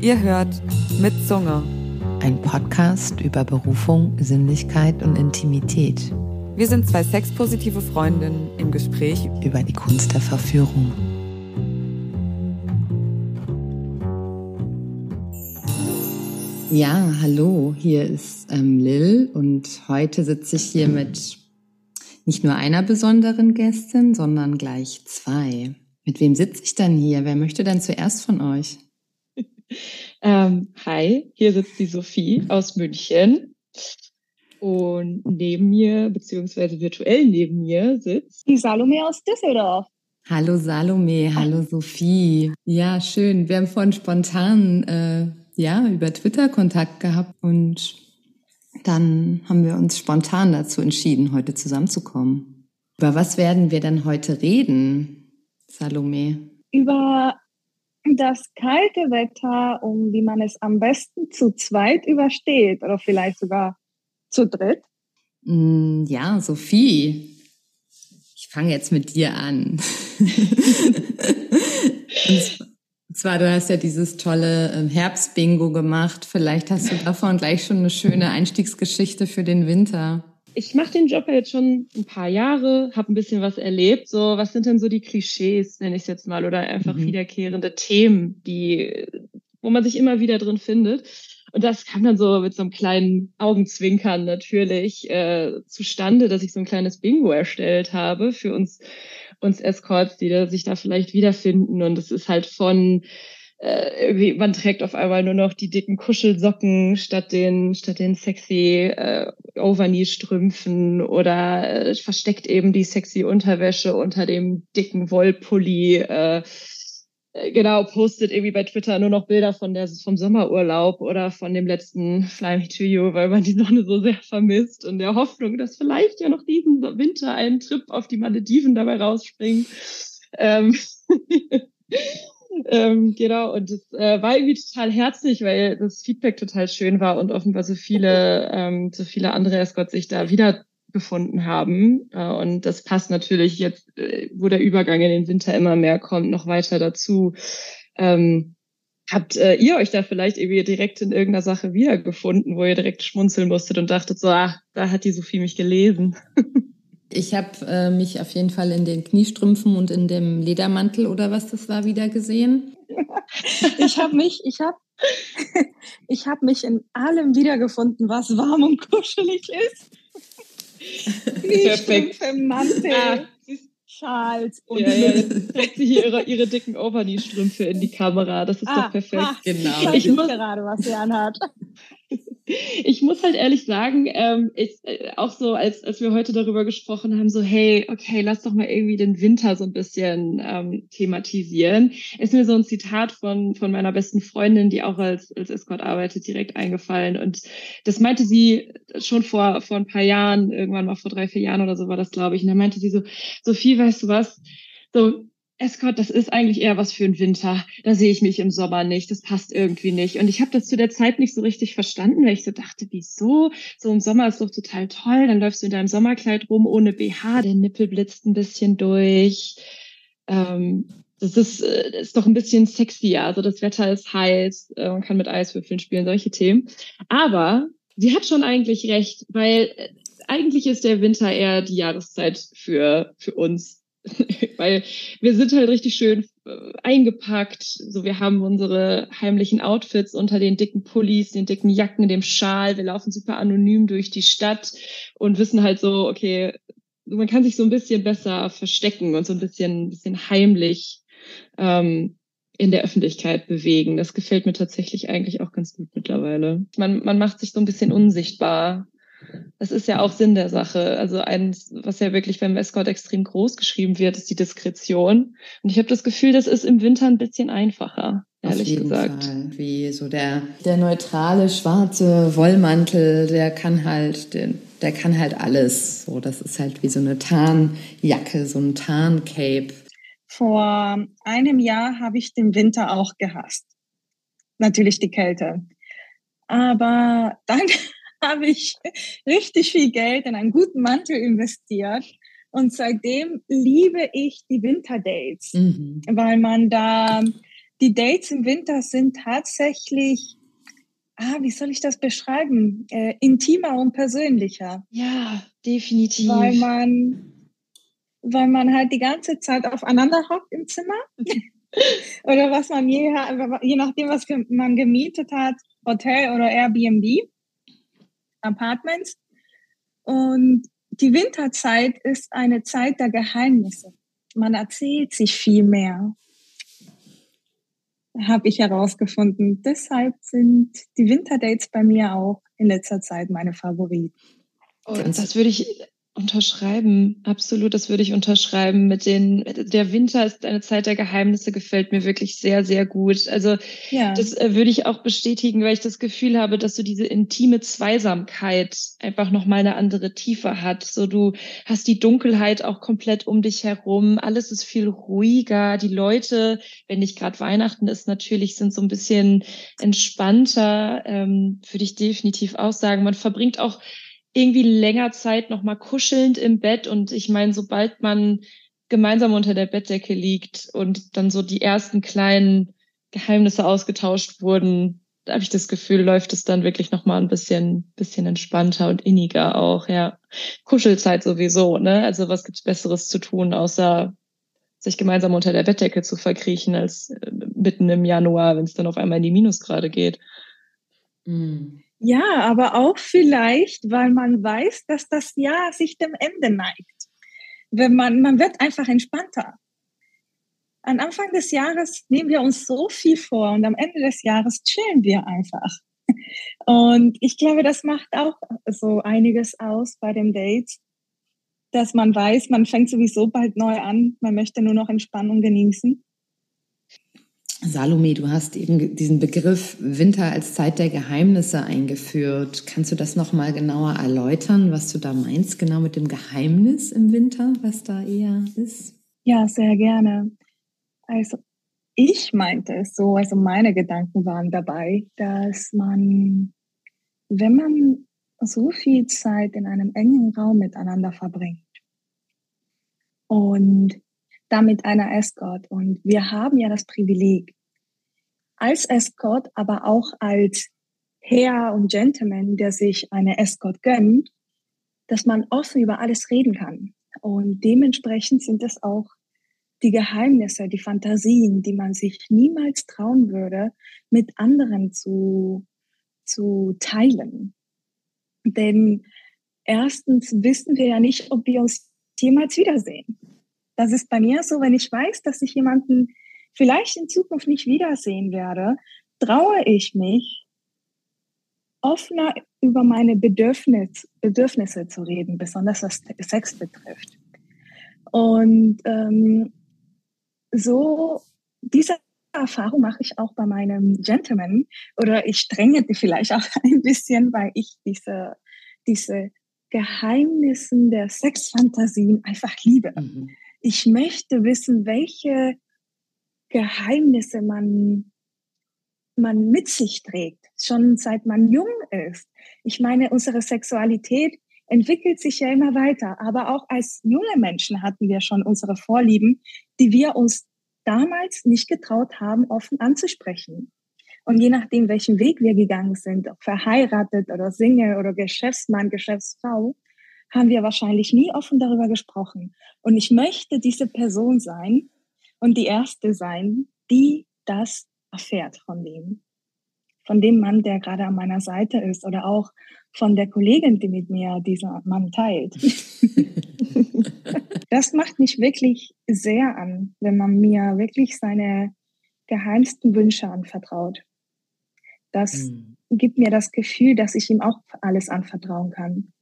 Ihr hört mit Zunge. Ein Podcast über Berufung, Sinnlichkeit und Intimität. Wir sind zwei sexpositive Freundinnen im Gespräch über die Kunst der Verführung. Ja, hallo, hier ist ähm, Lil und heute sitze ich hier mit nicht nur einer besonderen Gästin, sondern gleich zwei. Mit wem sitze ich dann hier? Wer möchte denn zuerst von euch? ähm, hi, hier sitzt die Sophie aus München. Und neben mir, beziehungsweise virtuell neben mir, sitzt die Salome aus Düsseldorf. Hallo Salome, hallo Sophie. Ja, schön. Wir haben vorhin spontan äh, ja über Twitter Kontakt gehabt und dann haben wir uns spontan dazu entschieden, heute zusammenzukommen. Über was werden wir denn heute reden, Salome? Über das kalte Wetter und wie man es am besten zu zweit übersteht oder vielleicht sogar zu dritt. Mm, ja, Sophie, ich fange jetzt mit dir an. und zwar, du hast ja dieses tolle ähm, Herbstbingo gemacht. Vielleicht hast du davon gleich schon eine schöne Einstiegsgeschichte für den Winter ich mache den Job ja jetzt schon ein paar Jahre, habe ein bisschen was erlebt. So, was sind denn so die Klischees, nenne ich es jetzt mal, oder einfach mhm. wiederkehrende Themen, die, wo man sich immer wieder drin findet. Und das kam dann so mit so einem kleinen Augenzwinkern natürlich äh, zustande, dass ich so ein kleines Bingo erstellt habe für uns, uns Escorts, die da, sich da vielleicht wiederfinden. Und es ist halt von äh, irgendwie, man trägt auf einmal nur noch die dicken Kuschelsocken statt den, statt den sexy äh, Overknee-Strümpfen oder äh, versteckt eben die sexy Unterwäsche unter dem dicken Wollpulli. Äh, äh, genau, postet irgendwie bei Twitter nur noch Bilder von der, vom Sommerurlaub oder von dem letzten Fly Me to You, weil man die Sonne so sehr vermisst und der Hoffnung, dass vielleicht ja noch diesen Winter ein Trip auf die Malediven dabei rausspringt. Ähm ähm, genau, und es äh, war irgendwie total herzlich, weil das Feedback total schön war und offenbar so viele, ähm, so viele andere Escorts sich da wiedergefunden haben. Äh, und das passt natürlich jetzt, äh, wo der Übergang in den Winter immer mehr kommt, noch weiter dazu. Ähm, habt äh, ihr euch da vielleicht irgendwie direkt in irgendeiner Sache wiedergefunden, wo ihr direkt schmunzeln musstet und dachtet so, ah, da hat die Sophie mich gelesen? Ich habe äh, mich auf jeden Fall in den Kniestrümpfen und in dem Ledermantel oder was das war wieder gesehen. ich habe mich, ich habe, ich habe mich in allem wiedergefunden, was warm und kuschelig ist. Kniestrümpfe, Mantel. Ah. Schals und ja, ja, trägt sie hier ihre, ihre dicken Overknee-Strümpfe in die Kamera. Das ist ah, doch perfekt. Ah, genau. Ich, ich muss gerade, was sie anhat. ich muss halt ehrlich sagen, ähm, ich, äh, auch so, als, als wir heute darüber gesprochen haben, so, hey, okay, lass doch mal irgendwie den Winter so ein bisschen ähm, thematisieren, ist mir so ein Zitat von, von meiner besten Freundin, die auch als, als Escort arbeitet, direkt eingefallen. Und das meinte sie schon vor, vor ein paar Jahren, irgendwann mal vor drei, vier Jahren oder so war das, glaube ich. Und da meinte sie so, Sophie, weißt du was? So, Escort, das ist eigentlich eher was für den Winter. Da sehe ich mich im Sommer nicht. Das passt irgendwie nicht. Und ich habe das zu der Zeit nicht so richtig verstanden, weil ich so dachte, wieso? So im Sommer ist doch total toll. Dann läufst du in deinem Sommerkleid rum ohne BH, der Nippel blitzt ein bisschen durch. Ähm, das ist, äh, ist doch ein bisschen sexier. Also das Wetter ist heiß, äh, man kann mit Eiswürfeln spielen, solche Themen. Aber sie hat schon eigentlich recht, weil äh, eigentlich ist der Winter eher die Jahreszeit für, für uns weil wir sind halt richtig schön äh, eingepackt. So, wir haben unsere heimlichen Outfits unter den dicken Pullis, den dicken Jacken, dem Schal. Wir laufen super anonym durch die Stadt und wissen halt so, okay, man kann sich so ein bisschen besser verstecken und so ein bisschen, ein bisschen heimlich ähm, in der Öffentlichkeit bewegen. Das gefällt mir tatsächlich eigentlich auch ganz gut mittlerweile. Man, man macht sich so ein bisschen unsichtbar das ist ja auch Sinn der Sache. Also eins, was ja wirklich beim Escort extrem groß geschrieben wird, ist die Diskretion. Und ich habe das Gefühl, das ist im Winter ein bisschen einfacher, ehrlich Auf jeden gesagt. Fall. Wie so der, der neutrale schwarze Wollmantel, der kann halt, der, der kann halt alles. So, das ist halt wie so eine Tarnjacke, so ein Tarncape. Vor einem Jahr habe ich den Winter auch gehasst. Natürlich die Kälte. Aber dann habe ich richtig viel Geld in einen guten Mantel investiert. Und seitdem liebe ich die Winterdates, mhm. weil man da die Dates im Winter sind tatsächlich, ah, wie soll ich das beschreiben? Äh, intimer und persönlicher. Ja, definitiv. Weil man, weil man halt die ganze Zeit aufeinander hockt im Zimmer. oder was man je, je nachdem, was man gemietet hat, Hotel oder Airbnb, Apartments. Und die Winterzeit ist eine Zeit der Geheimnisse. Man erzählt sich viel mehr, habe ich herausgefunden. Deshalb sind die Winterdates bei mir auch in letzter Zeit meine Favoriten. Oh, das würde ich Unterschreiben, absolut, das würde ich unterschreiben. Mit den, der Winter ist eine Zeit der Geheimnisse, gefällt mir wirklich sehr, sehr gut. Also ja. das äh, würde ich auch bestätigen, weil ich das Gefühl habe, dass so diese intime Zweisamkeit einfach nochmal eine andere Tiefe hat. So du hast die Dunkelheit auch komplett um dich herum, alles ist viel ruhiger. Die Leute, wenn nicht gerade Weihnachten ist, natürlich sind so ein bisschen entspannter, ähm, würde ich definitiv auch sagen. Man verbringt auch irgendwie länger Zeit noch mal kuschelnd im Bett. Und ich meine, sobald man gemeinsam unter der Bettdecke liegt und dann so die ersten kleinen Geheimnisse ausgetauscht wurden, da habe ich das Gefühl, läuft es dann wirklich noch mal ein bisschen, bisschen entspannter und inniger auch. Ja, Kuschelzeit sowieso. Ne? Also was gibt's Besseres zu tun, außer sich gemeinsam unter der Bettdecke zu verkriechen, als äh, mitten im Januar, wenn es dann auf einmal in die Minusgrade geht. Mm. Ja, aber auch vielleicht, weil man weiß, dass das Jahr sich dem Ende neigt. Wenn man, man wird einfach entspannter. Am Anfang des Jahres nehmen wir uns so viel vor und am Ende des Jahres chillen wir einfach. Und ich glaube, das macht auch so einiges aus bei den Dates, dass man weiß, man fängt sowieso bald neu an, man möchte nur noch Entspannung genießen. Salome, du hast eben diesen Begriff Winter als Zeit der Geheimnisse eingeführt. Kannst du das nochmal genauer erläutern, was du da meinst, genau mit dem Geheimnis im Winter, was da eher ist? Ja, sehr gerne. Also ich meinte es so, also meine Gedanken waren dabei, dass man, wenn man so viel Zeit in einem engen Raum miteinander verbringt und damit einer Escort. Und wir haben ja das Privileg, als Escort, aber auch als Herr und Gentleman, der sich eine Escort gönnt, dass man offen über alles reden kann. Und dementsprechend sind es auch die Geheimnisse, die Fantasien, die man sich niemals trauen würde, mit anderen zu, zu teilen. Denn erstens wissen wir ja nicht, ob wir uns jemals wiedersehen. Das ist bei mir so, wenn ich weiß, dass ich jemanden vielleicht in Zukunft nicht wiedersehen werde, traue ich mich, offener über meine Bedürfnis, Bedürfnisse zu reden, besonders was Sex betrifft. Und ähm, so diese Erfahrung mache ich auch bei meinem Gentleman oder ich strenge die vielleicht auch ein bisschen, weil ich diese, diese Geheimnissen der Sexfantasien einfach liebe. Mhm ich möchte wissen, welche Geheimnisse man, man mit sich trägt, schon seit man jung ist. Ich meine, unsere Sexualität entwickelt sich ja immer weiter, aber auch als junge Menschen hatten wir schon unsere Vorlieben, die wir uns damals nicht getraut haben, offen anzusprechen. Und je nachdem, welchen Weg wir gegangen sind, ob verheiratet oder Single oder Geschäftsmann, Geschäftsfrau, haben wir wahrscheinlich nie offen darüber gesprochen. Und ich möchte diese Person sein und die erste sein, die das erfährt von dem. Von dem Mann, der gerade an meiner Seite ist oder auch von der Kollegin, die mit mir dieser Mann teilt. das macht mich wirklich sehr an, wenn man mir wirklich seine geheimsten Wünsche anvertraut. Das mhm. gibt mir das Gefühl, dass ich ihm auch alles anvertrauen kann.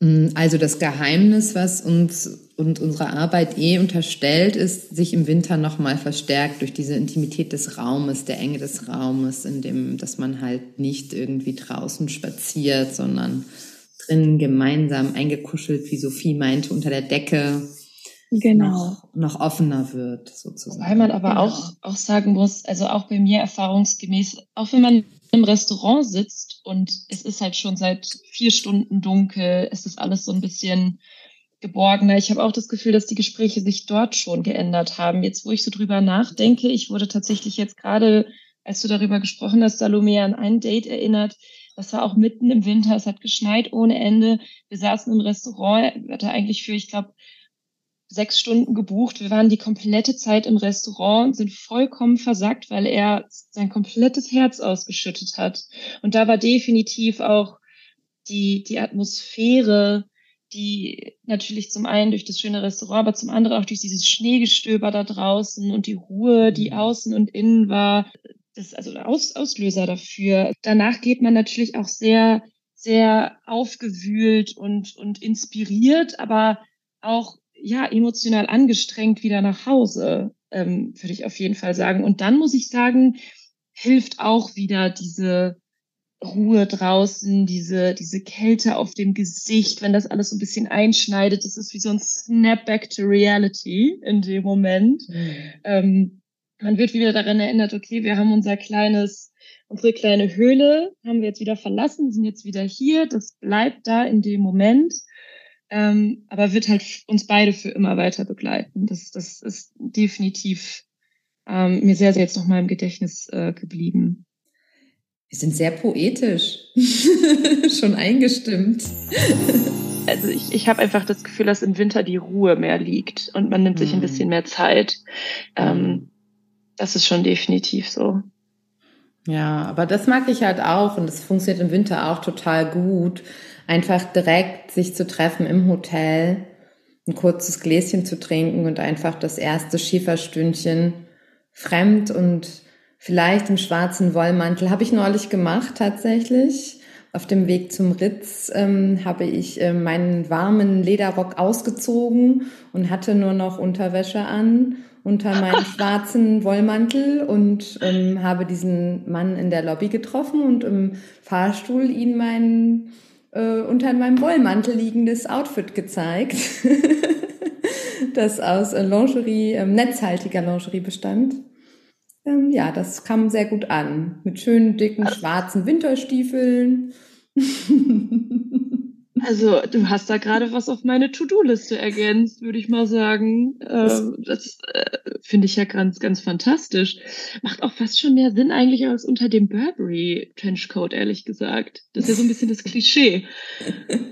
Mm, also das Geheimnis, was uns und unsere Arbeit eh unterstellt, ist sich im Winter nochmal verstärkt durch diese Intimität des Raumes, der Enge des Raumes, in dem, dass man halt nicht irgendwie draußen spaziert, sondern drinnen gemeinsam eingekuschelt, wie Sophie meinte, unter der Decke genau. noch, noch offener wird, sozusagen. Weil man aber genau. auch, auch sagen muss, also auch bei mir erfahrungsgemäß, auch wenn man im Restaurant sitzt und es ist halt schon seit vier Stunden dunkel, es ist alles so ein bisschen geborgener. Ich habe auch das Gefühl, dass die Gespräche sich dort schon geändert haben. Jetzt, wo ich so drüber nachdenke, ich wurde tatsächlich jetzt gerade, als du darüber gesprochen hast, Salome an ein Date erinnert. Das war auch mitten im Winter. Es hat geschneit ohne Ende. Wir saßen im Restaurant. Hatte eigentlich für, ich glaube, sechs Stunden gebucht. Wir waren die komplette Zeit im Restaurant und sind vollkommen versackt, weil er sein komplettes Herz ausgeschüttet hat. Und da war definitiv auch die, die Atmosphäre, die natürlich zum einen durch das schöne Restaurant, aber zum anderen auch durch dieses Schneegestöber da draußen und die Ruhe, die mhm. außen und innen war, das also Aus, Auslöser dafür. Danach geht man natürlich auch sehr, sehr aufgewühlt und, und inspiriert, aber auch ja emotional angestrengt wieder nach Hause, ähm, würde ich auf jeden Fall sagen. Und dann muss ich sagen, hilft auch wieder diese Ruhe draußen, diese, diese Kälte auf dem Gesicht, wenn das alles so ein bisschen einschneidet, das ist wie so ein Snapback to Reality in dem Moment. Mhm. Ähm, man wird wieder daran erinnert, okay, wir haben unser kleines, unsere kleine Höhle, haben wir jetzt wieder verlassen, sind jetzt wieder hier, das bleibt da in dem Moment, ähm, aber wird halt uns beide für immer weiter begleiten. Das, das ist definitiv ähm, mir sehr, sehr jetzt noch mal im Gedächtnis äh, geblieben. Wir sind sehr poetisch, schon eingestimmt. Also ich, ich habe einfach das Gefühl, dass im Winter die Ruhe mehr liegt und man nimmt sich ein mhm. bisschen mehr Zeit. Ähm, das ist schon definitiv so. Ja, aber das mag ich halt auch und das funktioniert im Winter auch total gut. Einfach direkt sich zu treffen im Hotel, ein kurzes Gläschen zu trinken und einfach das erste Schieferstündchen fremd und Vielleicht im schwarzen Wollmantel. Habe ich neulich gemacht tatsächlich. Auf dem Weg zum Ritz ähm, habe ich äh, meinen warmen Lederrock ausgezogen und hatte nur noch Unterwäsche an unter meinem schwarzen Wollmantel und ähm, habe diesen Mann in der Lobby getroffen und im Fahrstuhl ihn mein äh, unter meinem Wollmantel liegendes Outfit gezeigt, das aus äh, Lingerie, äh, netzhaltiger Lingerie bestand. Ähm, ja, das kam sehr gut an. Mit schönen, dicken, schwarzen Winterstiefeln. Also, du hast da gerade was auf meine To-Do-Liste ergänzt, würde ich mal sagen. Ähm, das äh, finde ich ja ganz, ganz fantastisch. Macht auch fast schon mehr Sinn eigentlich als unter dem Burberry Trenchcoat, ehrlich gesagt. Das ist ja so ein bisschen das Klischee.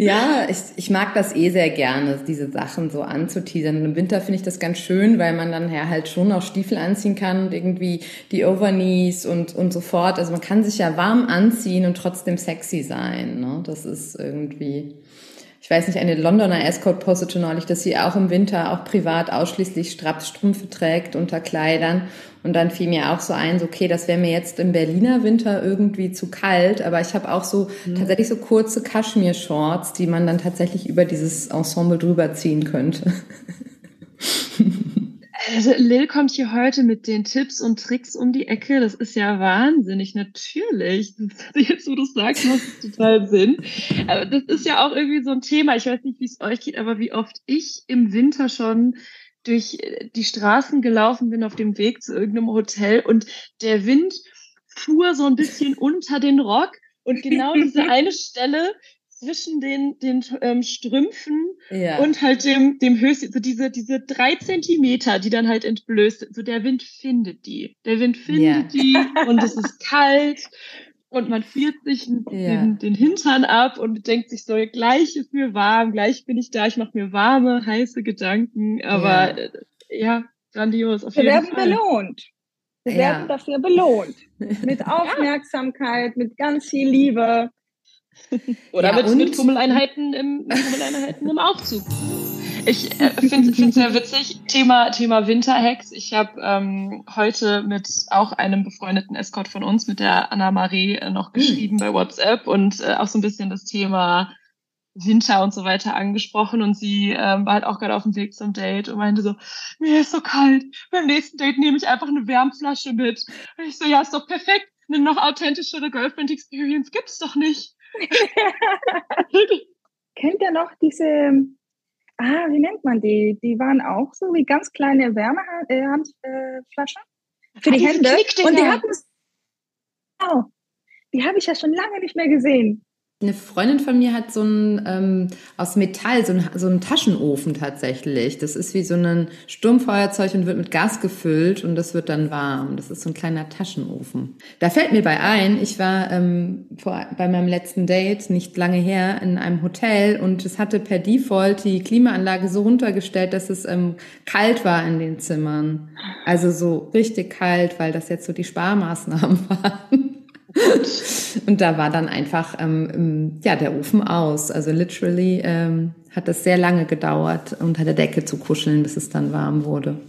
Ja, ich, ich mag das eh sehr gerne, diese Sachen so anzuteasern. Und Im Winter finde ich das ganz schön, weil man dann ja halt schon auch Stiefel anziehen kann und irgendwie die Overknees und, und so fort. Also man kann sich ja warm anziehen und trotzdem sexy sein. Ne? Das ist irgendwie ich weiß nicht, eine Londoner Escort postete neulich, dass sie auch im Winter auch privat ausschließlich Strapsstrümpfe trägt unter Kleidern. Und dann fiel mir auch so ein, so, okay, das wäre mir jetzt im Berliner Winter irgendwie zu kalt, aber ich habe auch so mhm. tatsächlich so kurze Kaschmir-Shorts, die man dann tatsächlich über dieses Ensemble drüber ziehen könnte. Also Lil kommt hier heute mit den Tipps und Tricks um die Ecke. Das ist ja wahnsinnig, natürlich. Jetzt, wo du sagst, macht es total Sinn. Aber das ist ja auch irgendwie so ein Thema. Ich weiß nicht, wie es euch geht, aber wie oft ich im Winter schon durch die Straßen gelaufen bin auf dem Weg zu irgendeinem Hotel und der Wind fuhr so ein bisschen unter den Rock und genau diese eine Stelle zwischen den, den ähm, Strümpfen ja. und halt dem, dem höchsten, so diese, diese drei Zentimeter, die dann halt entblößt, so der Wind findet die. Der Wind findet ja. die und es ist kalt und man friert sich ja. den, den Hintern ab und denkt sich so, gleich ist mir warm, gleich bin ich da, ich mache mir warme, heiße Gedanken, aber ja, äh, ja grandios. Auf Wir jeden werden Fall. belohnt. Wir werden dafür belohnt. Mit Aufmerksamkeit, mit ganz viel Liebe. Oder ja, mit, mit Fummeleinheiten im, Fummeleinheiten im Aufzug. Ich äh, finde es sehr witzig. Thema, Thema Winterhacks. Ich habe ähm, heute mit auch einem befreundeten Escort von uns, mit der Anna-Marie, äh, noch geschrieben mhm. bei WhatsApp und äh, auch so ein bisschen das Thema Winter und so weiter angesprochen und sie ähm, war halt auch gerade auf dem Weg zum Date und meinte so, mir ist so kalt, beim nächsten Date nehme ich einfach eine Wärmflasche mit. Und ich so, ja, ist doch perfekt, eine noch authentischere Girlfriend-Experience gibt's doch nicht. Kennt ihr noch diese, ah, wie nennt man die? Die waren auch so wie ganz kleine Wärmehandflaschen äh, für die, die Hände. Und die hatten oh, die habe ich ja schon lange nicht mehr gesehen. Eine Freundin von mir hat so ein ähm, aus Metall, so ein, so einen Taschenofen tatsächlich. Das ist wie so ein Sturmfeuerzeug und wird mit Gas gefüllt und das wird dann warm. Das ist so ein kleiner Taschenofen. Da fällt mir bei ein, ich war ähm, vor, bei meinem letzten Date nicht lange her in einem Hotel und es hatte per Default die Klimaanlage so runtergestellt, dass es ähm, kalt war in den Zimmern. Also so richtig kalt, weil das jetzt so die Sparmaßnahmen waren. Und da war dann einfach ähm, ja der Ofen aus. Also literally ähm, hat das sehr lange gedauert, unter der Decke zu kuscheln, bis es dann warm wurde.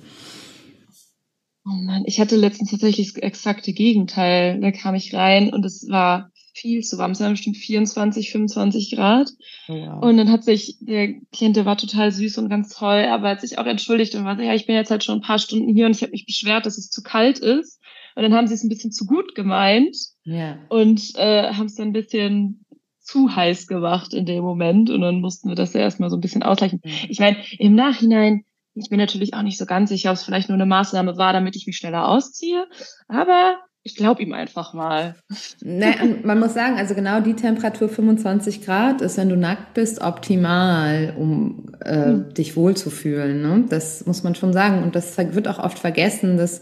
Oh Mann, ich hatte letztens tatsächlich das exakte Gegenteil. Da kam ich rein und es war viel zu warm. Es waren bestimmt 24, 25 Grad. Oh, wow. Und dann hat sich der Klient, der war total süß und ganz toll, aber hat sich auch entschuldigt und war so, ja, ich bin jetzt halt schon ein paar Stunden hier und ich habe mich beschwert, dass es zu kalt ist. Und dann haben sie es ein bisschen zu gut gemeint ja. und äh, haben es dann ein bisschen zu heiß gemacht in dem Moment. Und dann mussten wir das ja erstmal so ein bisschen ausgleichen. Mhm. Ich meine, im Nachhinein, ich bin natürlich auch nicht so ganz sicher, ob es vielleicht nur eine Maßnahme war, damit ich mich schneller ausziehe. Aber ich glaube ihm einfach mal. Nee, man muss sagen, also genau die Temperatur 25 Grad ist, wenn du nackt bist, optimal, um äh, mhm. dich wohlzufühlen. Ne? Das muss man schon sagen. Und das wird auch oft vergessen, dass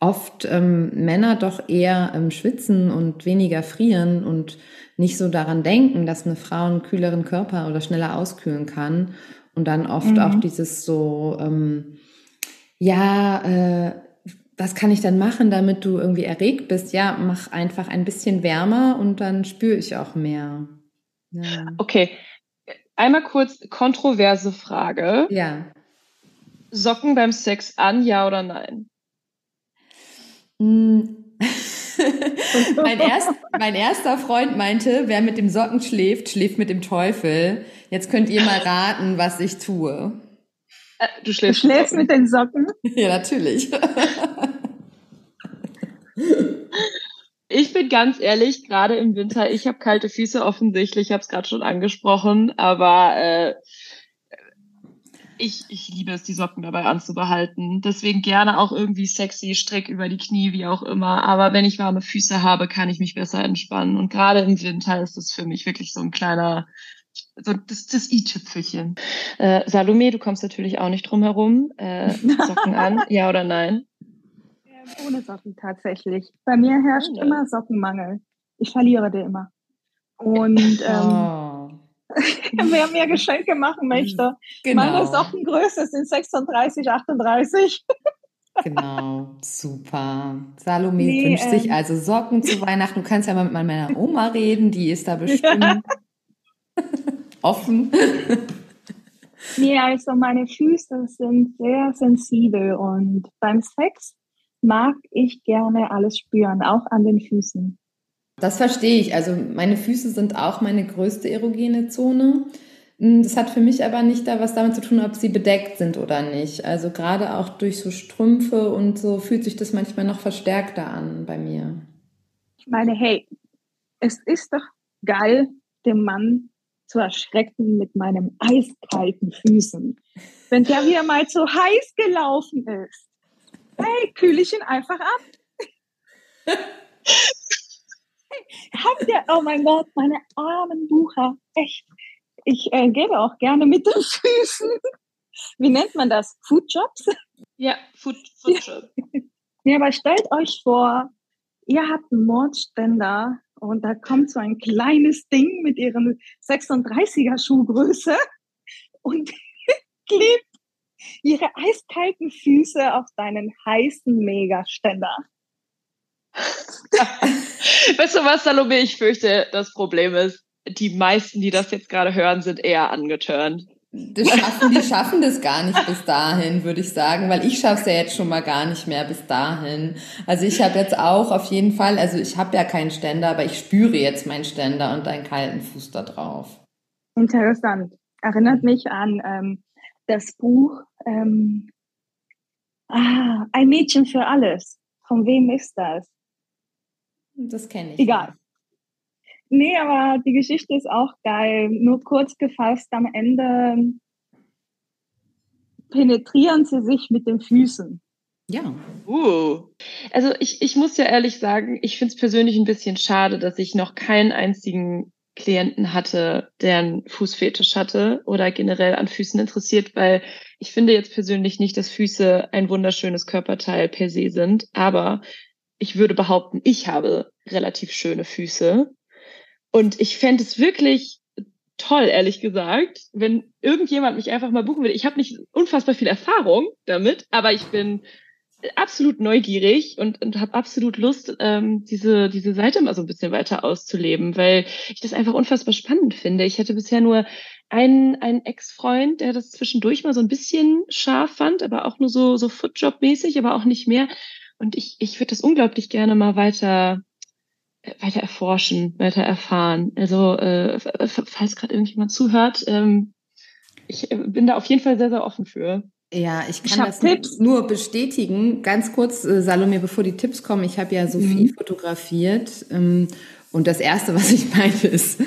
oft ähm, Männer doch eher ähm, schwitzen und weniger frieren und nicht so daran denken, dass eine Frau einen kühleren Körper oder schneller auskühlen kann. Und dann oft mhm. auch dieses so, ähm, ja, äh, was kann ich dann machen, damit du irgendwie erregt bist? Ja, mach einfach ein bisschen wärmer und dann spüre ich auch mehr. Ja. Okay, einmal kurz kontroverse Frage. Ja. Socken beim Sex an, ja oder nein? Mm. mein, erst, mein erster Freund meinte, wer mit dem Socken schläft, schläft mit dem Teufel. Jetzt könnt ihr mal raten, was ich tue. Äh, du schläfst, du schläfst mit den Socken? Ja, natürlich. Ich bin ganz ehrlich, gerade im Winter, ich habe kalte Füße offensichtlich, ich habe es gerade schon angesprochen, aber äh, ich, ich liebe es, die Socken dabei anzubehalten. Deswegen gerne auch irgendwie sexy, Strick über die Knie, wie auch immer. Aber wenn ich warme Füße habe, kann ich mich besser entspannen. Und gerade im Winter ist das für mich wirklich so ein kleiner, so das, das i-Tüpfelchen. Äh, Salome, du kommst natürlich auch nicht drum herum. Äh, Socken an, ja oder nein? Ähm, ohne Socken tatsächlich. Bei mir herrscht Ohne. immer Sockenmangel. Ich verliere die immer. Und ähm, oh. wer mir Geschenke machen möchte. Genau. Meine Sockengröße sind 36, 38. Genau, super. Salome nee, wünscht ähm, sich also Socken zu Weihnachten. Du kannst ja mal mit meiner Oma reden, die ist da bestimmt offen. Nee, also meine Füße sind sehr sensibel und beim Sex mag ich gerne alles spüren, auch an den Füßen. Das verstehe ich. Also meine Füße sind auch meine größte erogene Zone. Hm, das hat für mich aber nicht da was damit zu tun, ob sie bedeckt sind oder nicht. Also gerade auch durch so Strümpfe und so fühlt sich das manchmal noch verstärkter an bei mir. Ich meine, hey, es ist doch geil, den Mann zu erschrecken mit meinen eiskalten Füßen. Wenn der wieder mal zu heiß gelaufen ist, hey, kühle ich ihn einfach ab. Habt ihr, oh mein Gott, meine armen Bucher, echt. Ich äh, gebe auch gerne mit den Füßen. Wie nennt man das? Foodjobs? Ja, Food, Foodjob. Ja, aber stellt euch vor, ihr habt einen Mordständer und da kommt so ein kleines Ding mit ihren 36er Schuhgröße und klebt ihre eiskalten Füße auf deinen heißen Megaständer. weißt du was, Salome? Ich fürchte, das Problem ist, die meisten, die das jetzt gerade hören, sind eher angetörnt. Das schaffen, die schaffen das gar nicht bis dahin, würde ich sagen, weil ich schaffe es ja jetzt schon mal gar nicht mehr bis dahin. Also ich habe jetzt auch auf jeden Fall, also ich habe ja keinen Ständer, aber ich spüre jetzt meinen Ständer und einen kalten Fuß da drauf. Interessant. Erinnert mich an ähm, das Buch ähm, ah, Ein Mädchen für alles. Von wem ist das? Das kenne ich. Egal. Nee, aber die Geschichte ist auch geil. Nur kurz gefasst, am Ende penetrieren sie sich mit den Füßen. Ja. Uh. Also ich, ich muss ja ehrlich sagen, ich finde es persönlich ein bisschen schade, dass ich noch keinen einzigen Klienten hatte, der einen Fußfetisch hatte oder generell an Füßen interessiert, weil ich finde jetzt persönlich nicht, dass Füße ein wunderschönes Körperteil per se sind, aber ich würde behaupten, ich habe relativ schöne Füße. Und ich fände es wirklich toll, ehrlich gesagt, wenn irgendjemand mich einfach mal buchen würde. Ich habe nicht unfassbar viel Erfahrung damit, aber ich bin absolut neugierig und, und habe absolut Lust, ähm, diese, diese Seite mal so ein bisschen weiter auszuleben, weil ich das einfach unfassbar spannend finde. Ich hatte bisher nur einen, einen Ex-Freund, der das zwischendurch mal so ein bisschen scharf fand, aber auch nur so, so Footjob-mäßig, aber auch nicht mehr. Und ich, ich würde das unglaublich gerne mal weiter äh, weiter erforschen, weiter erfahren. Also äh, falls gerade irgendjemand zuhört, ähm, ich äh, bin da auf jeden Fall sehr, sehr offen für. Ja, ich kann ich das Tipps. nur bestätigen. Ganz kurz, äh, Salome, bevor die Tipps kommen, ich habe ja Sophie mhm. fotografiert. Ähm, und das Erste, was ich meinte, ist,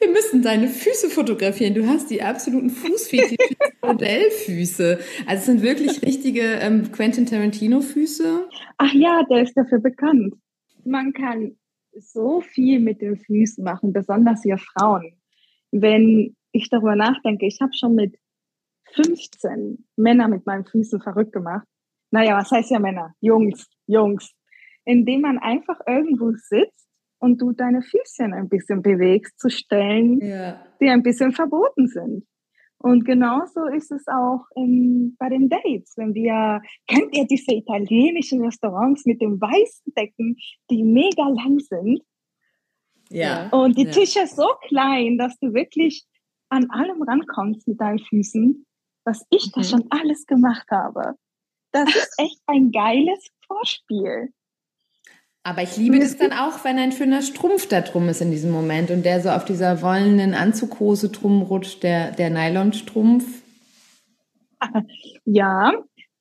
wir müssen deine Füße fotografieren. Du hast die absoluten Fußfetisch Modellfüße. Also es sind wirklich richtige ähm, Quentin Tarantino-Füße. Ach ja, der ist dafür bekannt. Man kann so viel mit den Füßen machen, besonders ihr Frauen. Wenn ich darüber nachdenke, ich habe schon mit 15 Männer mit meinen Füßen verrückt gemacht. Naja, was heißt ja Männer? Jungs, Jungs. Indem man einfach irgendwo sitzt und du deine Füßchen ein bisschen bewegst zu Stellen, ja. die ein bisschen verboten sind. Und genauso ist es auch in, bei den Dates. Wenn wir, kennt ihr diese italienischen Restaurants mit den weißen Decken, die mega lang sind? Ja. Und die ja. Tische so klein, dass du wirklich an allem rankommst mit deinen Füßen was ich mhm. da schon alles gemacht habe. Das ist echt ein geiles Vorspiel. Aber ich liebe das dann auch, wenn ein schöner Strumpf da drum ist in diesem Moment und der so auf dieser wollenen Anzughose drum rutscht, der, der Nylonstrumpf. Ja,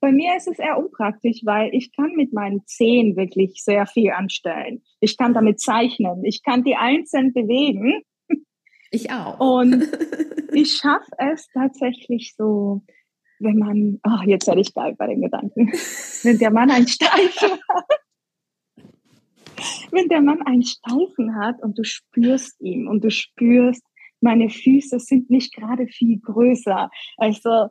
bei mir ist es eher unpraktisch, weil ich kann mit meinen Zehen wirklich sehr viel anstellen. Ich kann damit zeichnen. Ich kann die einzeln bewegen ich auch. Und ich schaffe es tatsächlich so, wenn man, oh, jetzt werde ich geil bei den Gedanken, wenn der Mann einen Steifen hat, wenn der Mann einen Steifen hat und du spürst ihn und du spürst, meine Füße sind nicht gerade viel größer. Also,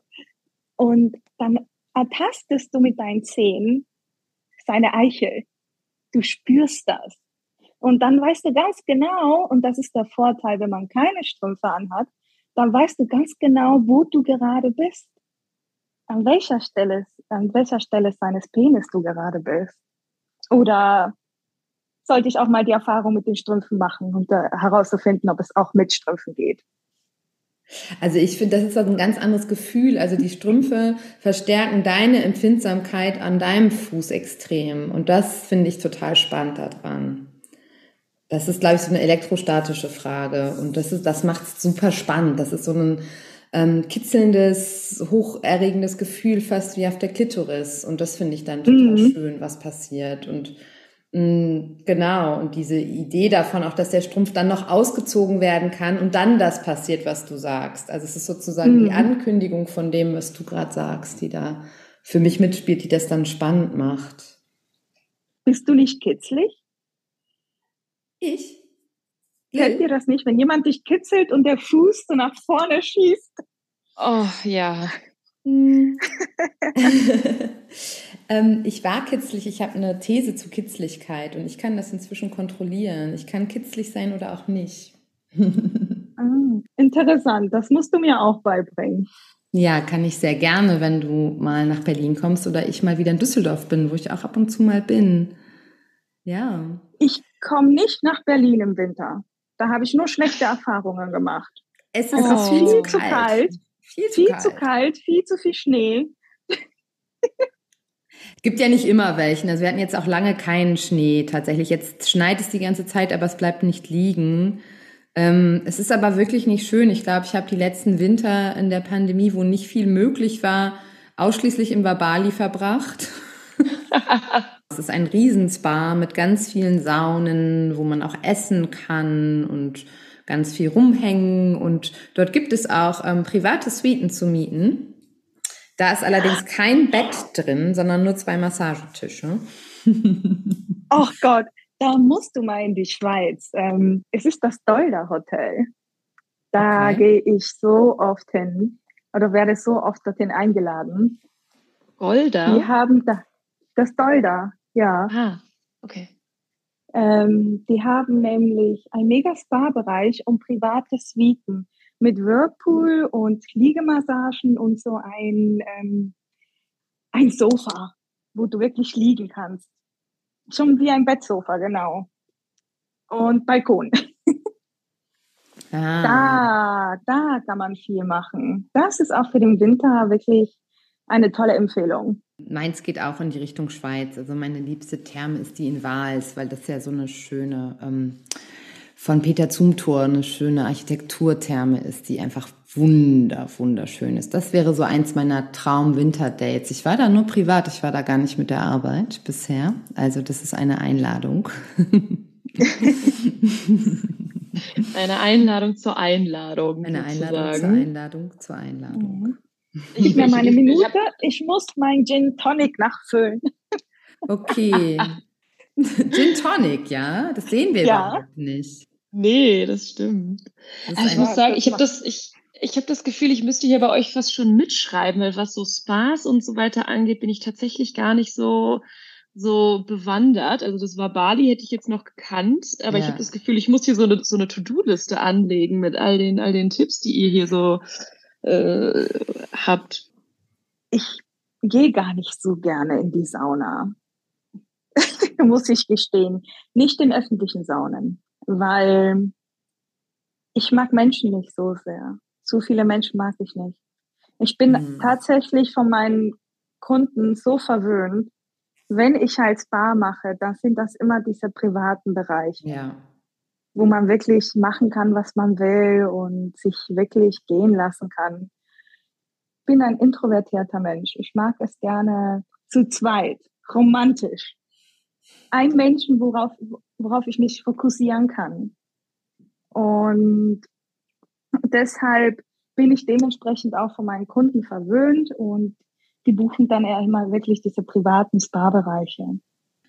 und dann ertastest du mit deinen Zehen seine Eichel. Du spürst das. Und dann weißt du ganz genau, und das ist der Vorteil, wenn man keine Strümpfe anhat, dann weißt du ganz genau, wo du gerade bist. An welcher Stelle, an welcher Stelle seines Penis du gerade bist. Oder sollte ich auch mal die Erfahrung mit den Strümpfen machen und herauszufinden, ob es auch mit Strümpfen geht. Also ich finde, das ist ein ganz anderes Gefühl. Also die Strümpfe verstärken deine Empfindsamkeit an deinem Fuß extrem. Und das finde ich total spannend daran. Das ist, glaube ich, so eine elektrostatische Frage. Und das ist, das macht es super spannend. Das ist so ein ähm, kitzelndes, hocherregendes Gefühl, fast wie auf der Klitoris. Und das finde ich dann total mhm. schön, was passiert. Und genau, und diese Idee davon auch, dass der Strumpf dann noch ausgezogen werden kann und dann das passiert, was du sagst. Also es ist sozusagen mhm. die Ankündigung von dem, was du gerade sagst, die da für mich mitspielt, die das dann spannend macht. Bist du nicht kitzlig? Ich? Kennt ihr das nicht, wenn jemand dich kitzelt und der Fuß so nach vorne schießt? Oh ja. Hm. ähm, ich war kitzlig, ich habe eine These zu Kitzligkeit und ich kann das inzwischen kontrollieren. Ich kann kitzlig sein oder auch nicht. ah, interessant, das musst du mir auch beibringen. Ja, kann ich sehr gerne, wenn du mal nach Berlin kommst oder ich mal wieder in Düsseldorf bin, wo ich auch ab und zu mal bin. Ja. Ich komme nicht nach Berlin im Winter. Da habe ich nur schlechte Erfahrungen gemacht. Es ist, viel, viel, zu kalt. Viel, zu, viel kalt. zu kalt, viel zu viel Schnee. Gibt ja nicht immer welchen. Also wir hatten jetzt auch lange keinen Schnee tatsächlich. Jetzt schneit es die ganze Zeit, aber es bleibt nicht liegen. Ähm, es ist aber wirklich nicht schön. Ich glaube, ich habe die letzten Winter in der Pandemie, wo nicht viel möglich war, ausschließlich im Babali verbracht. Es ist ein Riesenspa mit ganz vielen Saunen, wo man auch essen kann und ganz viel rumhängen. Und dort gibt es auch ähm, private Suiten zu mieten. Da ist allerdings kein Bett drin, sondern nur zwei Massagetische. Oh Gott, da musst du mal in die Schweiz. Ähm, es ist das Dolder Hotel. Da okay. gehe ich so oft hin oder werde so oft dorthin eingeladen. Golda? Die haben da, das Dolda, ja. Ah, okay. Ähm, die haben nämlich ein mega Spa-Bereich und private Suiten mit Whirlpool und Liegemassagen und so ein, ähm, ein Sofa, wo du wirklich liegen kannst. Schon wie ein Bettsofa, genau. Und Balkon. Ah. Da, da kann man viel machen. Das ist auch für den Winter wirklich eine tolle Empfehlung. Meins geht auch in die Richtung Schweiz. Also meine liebste Therme ist die in Wals, weil das ja so eine schöne, ähm, von Peter Zumthor eine schöne Architekturtherme ist, die einfach wunder, wunderschön ist. Das wäre so eins meiner Traum-Winter-Dates. Ich war da nur privat, ich war da gar nicht mit der Arbeit bisher. Also das ist eine Einladung. Eine Einladung zur Einladung. Eine Einladung zur Einladung zur Einladung. Mhm. Gib mir meine Minute, ich muss mein Gin Tonic nachfüllen. Okay. Gin Tonic, ja? Das sehen wir ja. überhaupt nicht. Nee, das stimmt. Das also ich muss sagen, ich habe das, ich, ich habe das Gefühl, ich müsste hier bei euch fast schon mitschreiben, weil was so Spaß und so weiter angeht, bin ich tatsächlich gar nicht so so bewandert. Also das war Bali, hätte ich jetzt noch gekannt, aber ja. ich habe das Gefühl, ich muss hier so eine, so eine To-Do-Liste anlegen mit all den, all den Tipps, die ihr hier so äh, habt. Ich gehe gar nicht so gerne in die Sauna. muss ich gestehen. Nicht in öffentlichen Saunen, weil ich mag Menschen nicht so sehr. Zu viele Menschen mag ich nicht. Ich bin hm. tatsächlich von meinen Kunden so verwöhnt, wenn ich halt Spa mache, dann sind das immer diese privaten Bereiche. Ja. Wo man wirklich machen kann, was man will und sich wirklich gehen lassen kann. Ich bin ein introvertierter Mensch. Ich mag es gerne zu zweit, romantisch. Ein Menschen, worauf, worauf ich mich fokussieren kann. Und deshalb bin ich dementsprechend auch von meinen Kunden verwöhnt und die buchen dann eher immer wirklich diese privaten Spa-Bereiche.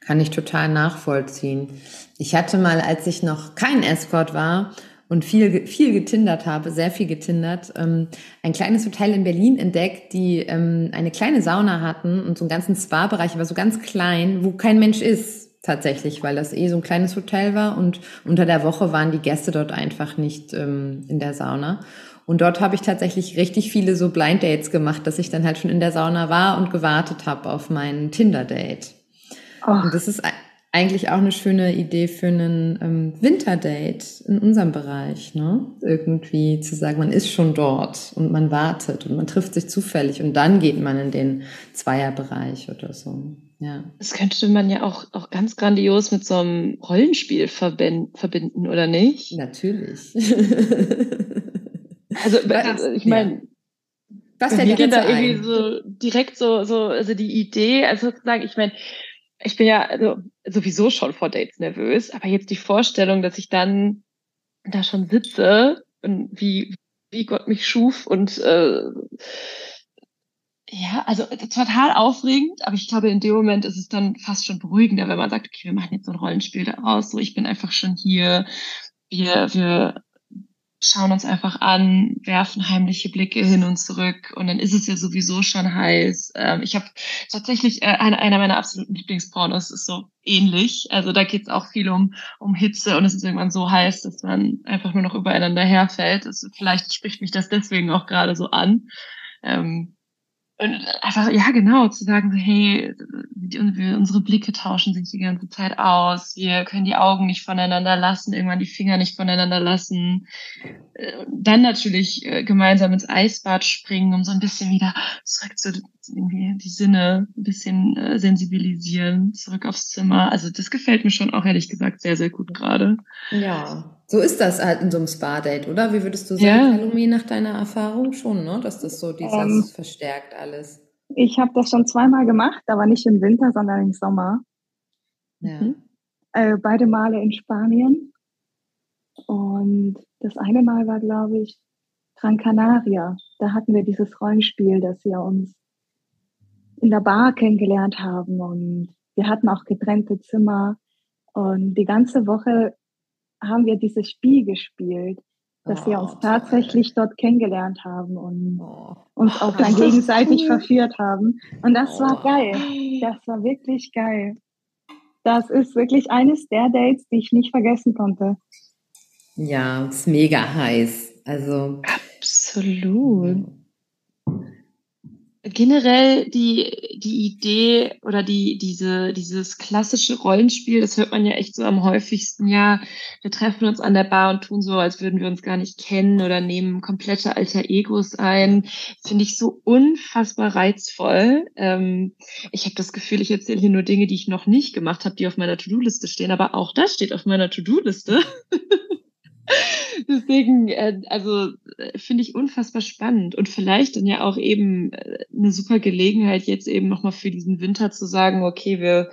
Kann ich total nachvollziehen. Ich hatte mal, als ich noch kein Escort war und viel, viel getindert habe, sehr viel getindert, ähm, ein kleines Hotel in Berlin entdeckt, die ähm, eine kleine Sauna hatten und so einen ganzen Spa-Bereich, aber so ganz klein, wo kein Mensch ist tatsächlich, weil das eh so ein kleines Hotel war und unter der Woche waren die Gäste dort einfach nicht ähm, in der Sauna. Und dort habe ich tatsächlich richtig viele so Blind Dates gemacht, dass ich dann halt schon in der Sauna war und gewartet habe auf mein Tinder-Date. Und das ist eigentlich auch eine schöne Idee für einen ähm, Winterdate in unserem Bereich, ne? Irgendwie zu sagen, man ist schon dort und man wartet und man trifft sich zufällig und dann geht man in den Zweierbereich oder so. Ja. Das könnte man ja auch, auch ganz grandios mit so einem Rollenspiel verbinden, oder nicht? Natürlich. Also, also ich meine, was mir geht da irgendwie so direkt so, so, also die Idee, also sozusagen, ich meine, ich bin ja also, sowieso schon vor Dates nervös, aber jetzt die Vorstellung, dass ich dann da schon sitze und wie, wie Gott mich schuf und äh, ja, also total aufregend, aber ich glaube, in dem Moment ist es dann fast schon beruhigender, wenn man sagt, okay, wir machen jetzt so ein Rollenspiel daraus, so ich bin einfach schon hier, wir, wir schauen uns einfach an, werfen heimliche Blicke hin und zurück und dann ist es ja sowieso schon heiß. Ähm, ich habe tatsächlich äh, eine, einer meiner absoluten Lieblingspornos ist so ähnlich. Also da geht es auch viel um, um Hitze und es ist irgendwann so heiß, dass man einfach nur noch übereinander herfällt. Also vielleicht spricht mich das deswegen auch gerade so an. Ähm, einfach, ja, genau, zu sagen, hey, unsere Blicke tauschen sich die ganze Zeit aus, wir können die Augen nicht voneinander lassen, irgendwann die Finger nicht voneinander lassen. Äh, dann natürlich äh, gemeinsam ins Eisbad springen, um so ein bisschen wieder zurück zu irgendwie die Sinne ein bisschen äh, sensibilisieren, zurück aufs Zimmer. Also das gefällt mir schon auch ehrlich gesagt sehr, sehr gut gerade. Ja, so ist das halt in so einem Spa-Date, oder? Wie würdest du sagen, ja. Salome, nach deiner Erfahrung schon, ne? dass das so dieses ähm, verstärkt alles? Ich habe das schon zweimal gemacht, aber nicht im Winter, sondern im Sommer. Ja. Mhm. Äh, beide Male in Spanien. Und das eine Mal war, glaube ich, Gran Canaria. Da hatten wir dieses Rollenspiel, dass wir uns in der Bar kennengelernt haben und wir hatten auch getrennte Zimmer. Und die ganze Woche haben wir dieses Spiel gespielt, dass oh, wir uns tatsächlich toll. dort kennengelernt haben und oh. uns auch dann gegenseitig cool. verführt haben. Und das oh. war geil. Das war wirklich geil. Das ist wirklich eines der Dates, die ich nicht vergessen konnte. Ja, ist mega heiß. Also absolut generell die, die Idee oder die, diese, dieses klassische Rollenspiel, das hört man ja echt so am häufigsten. Ja, wir treffen uns an der Bar und tun so, als würden wir uns gar nicht kennen oder nehmen komplette alter Egos ein. Finde ich so unfassbar reizvoll. Ähm, ich habe das Gefühl, ich erzähle hier nur Dinge, die ich noch nicht gemacht habe, die auf meiner To-Do-Liste stehen. Aber auch das steht auf meiner To-Do-Liste. Deswegen, äh, also äh, finde ich unfassbar spannend und vielleicht dann ja auch eben äh, eine super Gelegenheit, jetzt eben nochmal für diesen Winter zu sagen, okay, wir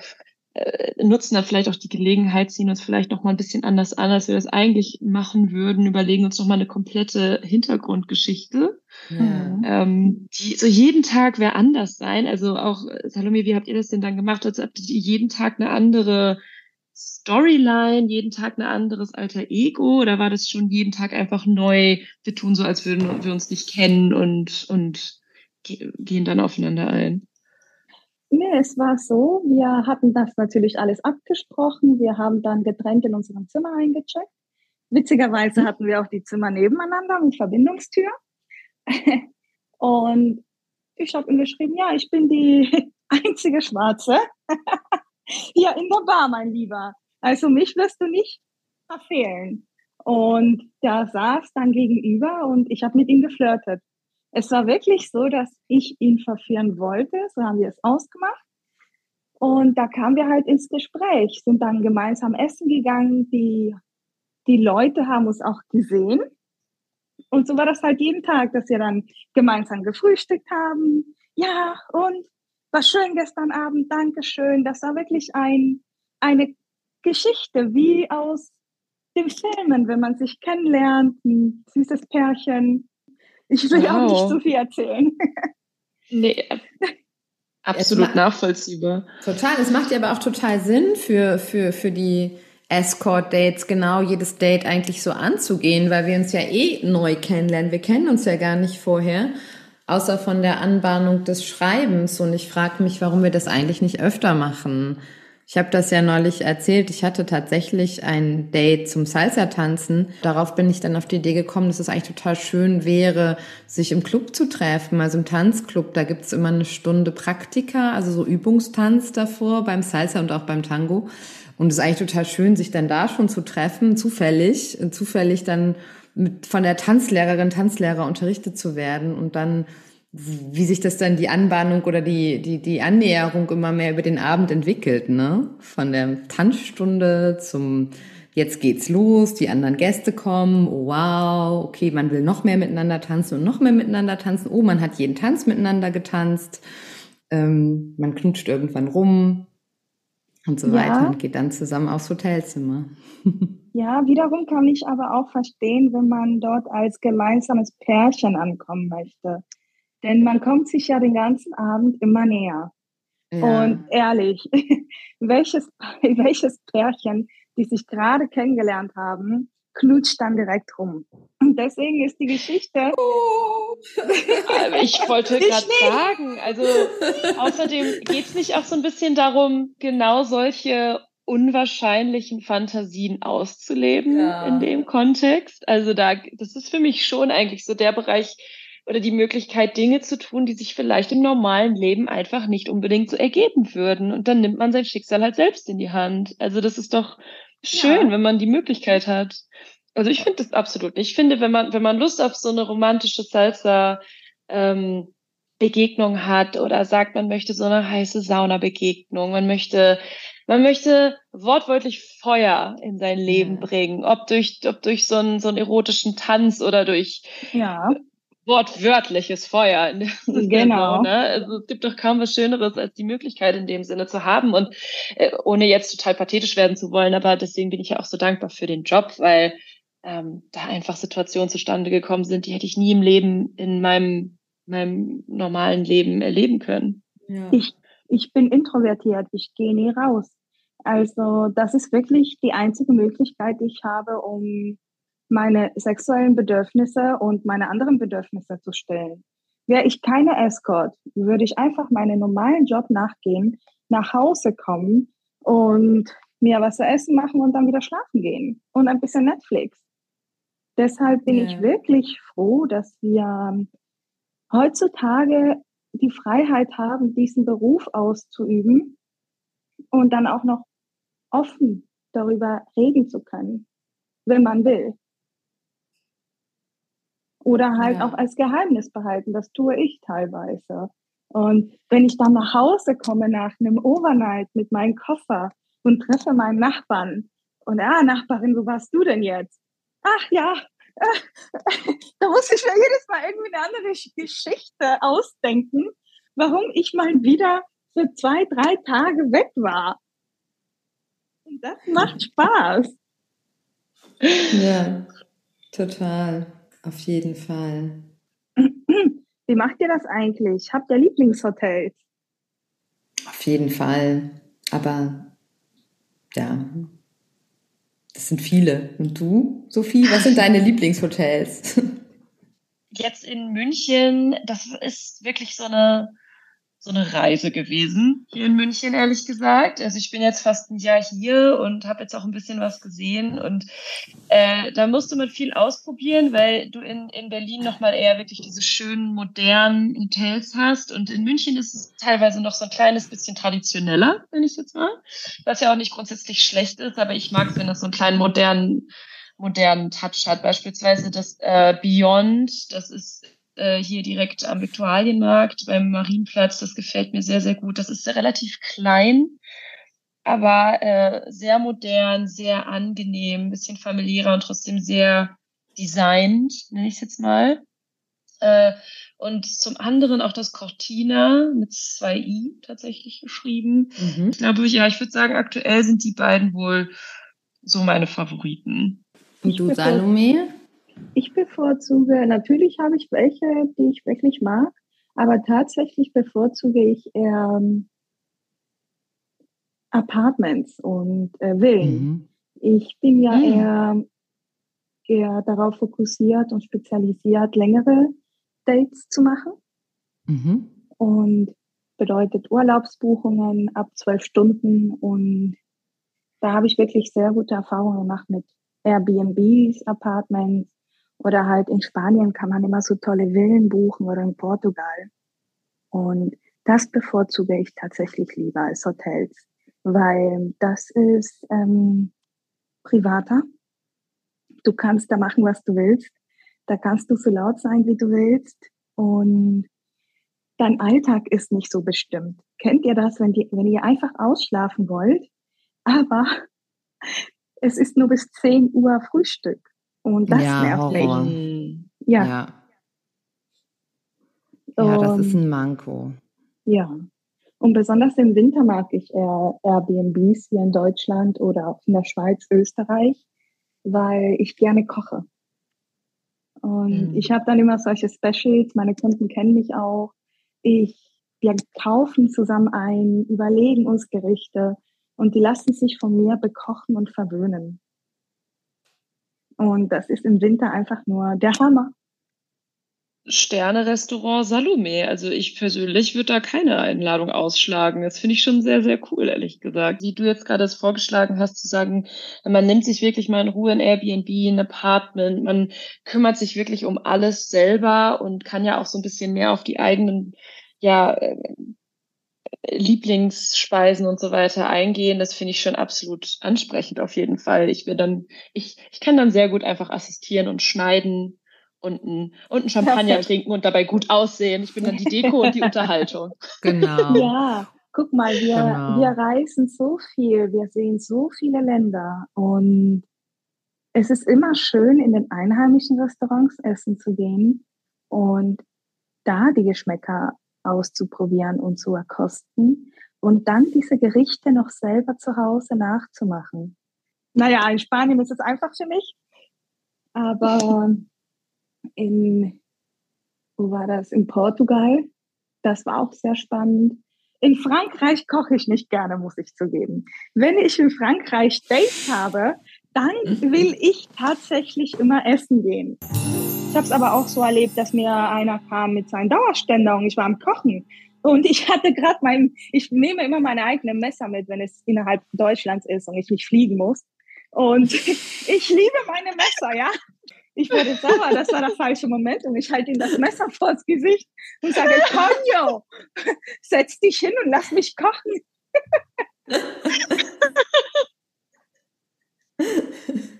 nutzen dann vielleicht auch die Gelegenheit, ziehen uns vielleicht nochmal ein bisschen anders an, als wir das eigentlich machen würden, überlegen uns nochmal eine komplette Hintergrundgeschichte. Ja. Ähm, die so jeden Tag wäre anders sein. Also auch, Salome, wie habt ihr das denn dann gemacht? Also habt ihr jeden Tag eine andere Storyline, jeden Tag ein anderes alter Ego oder war das schon jeden Tag einfach neu? Wir tun so, als würden wir uns nicht kennen und, und gehen dann aufeinander ein? Nee, es war so, wir hatten das natürlich alles abgesprochen. Wir haben dann getrennt in unserem Zimmer eingecheckt. Witzigerweise mhm. hatten wir auch die Zimmer nebeneinander mit Verbindungstür. Und ich habe ihm geschrieben, ja, ich bin die einzige Schwarze. Ja, in der Bar, mein Lieber. Also mich wirst du nicht verfehlen. Und der saß dann gegenüber und ich habe mit ihm geflirtet. Es war wirklich so, dass ich ihn verführen wollte. So haben wir es ausgemacht. Und da kamen wir halt ins Gespräch, sind dann gemeinsam essen gegangen. Die, die Leute haben uns auch gesehen. Und so war das halt jeden Tag, dass wir dann gemeinsam gefrühstückt haben. Ja, und war schön gestern Abend, Dankeschön. Das war wirklich ein, eine Geschichte wie aus den Filmen, wenn man sich kennenlernt, ein süßes Pärchen. Ich will wow. auch nicht so viel erzählen. Nee, absolut nachvollziehbar. Total. Es macht ja aber auch total Sinn für, für, für die Escort-Dates, genau jedes Date eigentlich so anzugehen, weil wir uns ja eh neu kennenlernen. Wir kennen uns ja gar nicht vorher außer von der Anbahnung des Schreibens. Und ich frage mich, warum wir das eigentlich nicht öfter machen. Ich habe das ja neulich erzählt. Ich hatte tatsächlich ein Date zum Salsa-Tanzen. Darauf bin ich dann auf die Idee gekommen, dass es eigentlich total schön wäre, sich im Club zu treffen, also im Tanzclub. Da gibt's immer eine Stunde Praktika, also so Übungstanz davor beim Salsa und auch beim Tango. Und es ist eigentlich total schön, sich dann da schon zu treffen, zufällig, zufällig dann mit, von der Tanzlehrerin, Tanzlehrer unterrichtet zu werden und dann wie sich das dann die Anbahnung oder die, die, die Annäherung immer mehr über den Abend entwickelt, ne? Von der Tanzstunde zum jetzt geht's los, die anderen Gäste kommen, oh wow, okay, man will noch mehr miteinander tanzen und noch mehr miteinander tanzen, oh, man hat jeden Tanz miteinander getanzt, ähm, man knutscht irgendwann rum und so ja. weiter und geht dann zusammen aufs Hotelzimmer. Ja, wiederum kann ich aber auch verstehen, wenn man dort als gemeinsames Pärchen ankommen möchte. Denn man kommt sich ja den ganzen Abend immer näher. Ja. Und ehrlich, welches, welches Pärchen, die sich gerade kennengelernt haben, knutscht dann direkt rum. Und deswegen ist die Geschichte. Oh. ich wollte gerade sagen, also außerdem geht es nicht auch so ein bisschen darum, genau solche unwahrscheinlichen Fantasien auszuleben ja. in dem Kontext. Also da, das ist für mich schon eigentlich so der Bereich oder die Möglichkeit, Dinge zu tun, die sich vielleicht im normalen Leben einfach nicht unbedingt so ergeben würden. Und dann nimmt man sein Schicksal halt selbst in die Hand. Also das ist doch schön, ja. wenn man die Möglichkeit hat. Also ich finde das absolut nicht. Ich finde, wenn man, wenn man Lust auf so eine romantische Salsa, ähm, Begegnung hat oder sagt, man möchte so eine heiße Sauna-Begegnung, man möchte man möchte wortwörtlich Feuer in sein Leben ja. bringen, ob durch, ob durch so einen, so einen erotischen Tanz oder durch ja. wortwörtliches Feuer. Genau. ne? Also es gibt doch kaum was Schöneres, als die Möglichkeit in dem Sinne zu haben. Und äh, ohne jetzt total pathetisch werden zu wollen, aber deswegen bin ich ja auch so dankbar für den Job, weil ähm, da einfach Situationen zustande gekommen sind, die hätte ich nie im Leben in meinem, meinem normalen Leben erleben können. Ja. Ich, ich bin introvertiert, ich gehe nie raus. Also das ist wirklich die einzige Möglichkeit, die ich habe, um meine sexuellen Bedürfnisse und meine anderen Bedürfnisse zu stellen. Wäre ich keine Escort, würde ich einfach meinen normalen Job nachgehen, nach Hause kommen und mir was zu essen machen und dann wieder schlafen gehen und ein bisschen Netflix. Deshalb bin yeah. ich wirklich froh, dass wir heutzutage die Freiheit haben, diesen Beruf auszuüben und dann auch noch offen darüber reden zu können, wenn man will. Oder halt ja. auch als Geheimnis behalten. Das tue ich teilweise. Und wenn ich dann nach Hause komme nach einem Overnight mit meinem Koffer und treffe meinen Nachbarn und ah, Nachbarin, wo warst du denn jetzt? Ach ja, da muss ich mir jedes Mal irgendwie eine andere Geschichte ausdenken, warum ich mal wieder für zwei, drei Tage weg war. Und das macht Spaß. Ja, total. Auf jeden Fall. Wie macht ihr das eigentlich? Habt ihr Lieblingshotels? Auf jeden Fall. Aber ja, das sind viele. Und du, Sophie, was sind deine Lieblingshotels? Jetzt in München, das ist wirklich so eine so eine Reise gewesen hier in München, ehrlich gesagt. Also ich bin jetzt fast ein Jahr hier und habe jetzt auch ein bisschen was gesehen und äh, da musste man viel ausprobieren, weil du in, in Berlin nochmal eher wirklich diese schönen, modernen Hotels hast und in München ist es teilweise noch so ein kleines bisschen traditioneller, wenn ich jetzt mal, was ja auch nicht grundsätzlich schlecht ist, aber ich mag es, wenn das so einen kleinen modernen modernen Touch hat. Beispielsweise das äh, Beyond, das ist äh, hier direkt am Viktualienmarkt beim Marienplatz. Das gefällt mir sehr, sehr gut. Das ist relativ klein, aber äh, sehr modern, sehr angenehm, ein bisschen familiärer und trotzdem sehr designt, nenne ich es jetzt mal. Äh, und zum anderen auch das Cortina mit zwei i tatsächlich geschrieben. Mhm. Ich glaube, ja, ich würde sagen, aktuell sind die beiden wohl so meine Favoriten. Und du, Salome? Ich bevorzuge, natürlich habe ich welche, die ich wirklich mag, aber tatsächlich bevorzuge ich eher ähm, Apartments und äh, Villen. Mhm. Ich bin ja mhm. eher, eher darauf fokussiert und spezialisiert, längere Dates zu machen. Mhm. Und bedeutet Urlaubsbuchungen ab zwölf Stunden. Und da habe ich wirklich sehr gute Erfahrungen gemacht mit Airbnbs, Apartments oder halt in Spanien kann man immer so tolle Villen buchen oder in Portugal. Und das bevorzuge ich tatsächlich lieber als Hotels, weil das ist ähm, privater. Du kannst da machen, was du willst. Da kannst du so laut sein, wie du willst. Und dein Alltag ist nicht so bestimmt. Kennt ihr das, wenn, die, wenn ihr einfach ausschlafen wollt, aber es ist nur bis 10 Uhr Frühstück und das ja, nervt Horror. mich. Ja. ja. Ja, das ist ein Manko. Ja. Und besonders im Winter mag ich eher Airbnbs hier in Deutschland oder auch in der Schweiz, Österreich, weil ich gerne koche. Und mhm. ich habe dann immer solche Specials, meine Kunden kennen mich auch. Ich, wir kaufen zusammen ein, überlegen uns Gerichte und die lassen sich von mir bekochen und verwöhnen. Und das ist im Winter einfach nur der Hammer. Sterne-Restaurant Salome. Also ich persönlich würde da keine Einladung ausschlagen. Das finde ich schon sehr, sehr cool, ehrlich gesagt. Wie du jetzt gerade es vorgeschlagen hast, zu sagen, man nimmt sich wirklich mal in Ruhe ein Airbnb, ein Apartment, man kümmert sich wirklich um alles selber und kann ja auch so ein bisschen mehr auf die eigenen ja, äh, Lieblingsspeisen und so weiter eingehen, das finde ich schon absolut ansprechend auf jeden Fall. Ich will dann, ich, ich kann dann sehr gut einfach assistieren und schneiden und ein, und ein Champagner Perfekt. trinken und dabei gut aussehen. Ich bin dann die Deko und die Unterhaltung. Genau. Ja, guck mal, wir, genau. wir reisen so viel, wir sehen so viele Länder und es ist immer schön, in den einheimischen Restaurants essen zu gehen und da die Geschmäcker auszuprobieren und zu erkosten und dann diese Gerichte noch selber zu Hause nachzumachen. Naja, in Spanien ist es einfach für mich, aber in, wo war das? In Portugal, das war auch sehr spannend. In Frankreich koche ich nicht gerne, muss ich zugeben. Wenn ich in Frankreich Dates habe, dann mhm. will ich tatsächlich immer essen gehen. Ich habe es aber auch so erlebt, dass mir einer kam mit seinem Dauerständer und ich war am Kochen. Und ich hatte gerade mein, ich nehme immer meine eigenen Messer mit, wenn es innerhalb Deutschlands ist und ich nicht fliegen muss. Und ich liebe meine Messer, ja. Ich wurde sauer, das war der falsche Moment und ich halte ihm das Messer vors Gesicht und sage, Tonio, setz dich hin und lass mich kochen.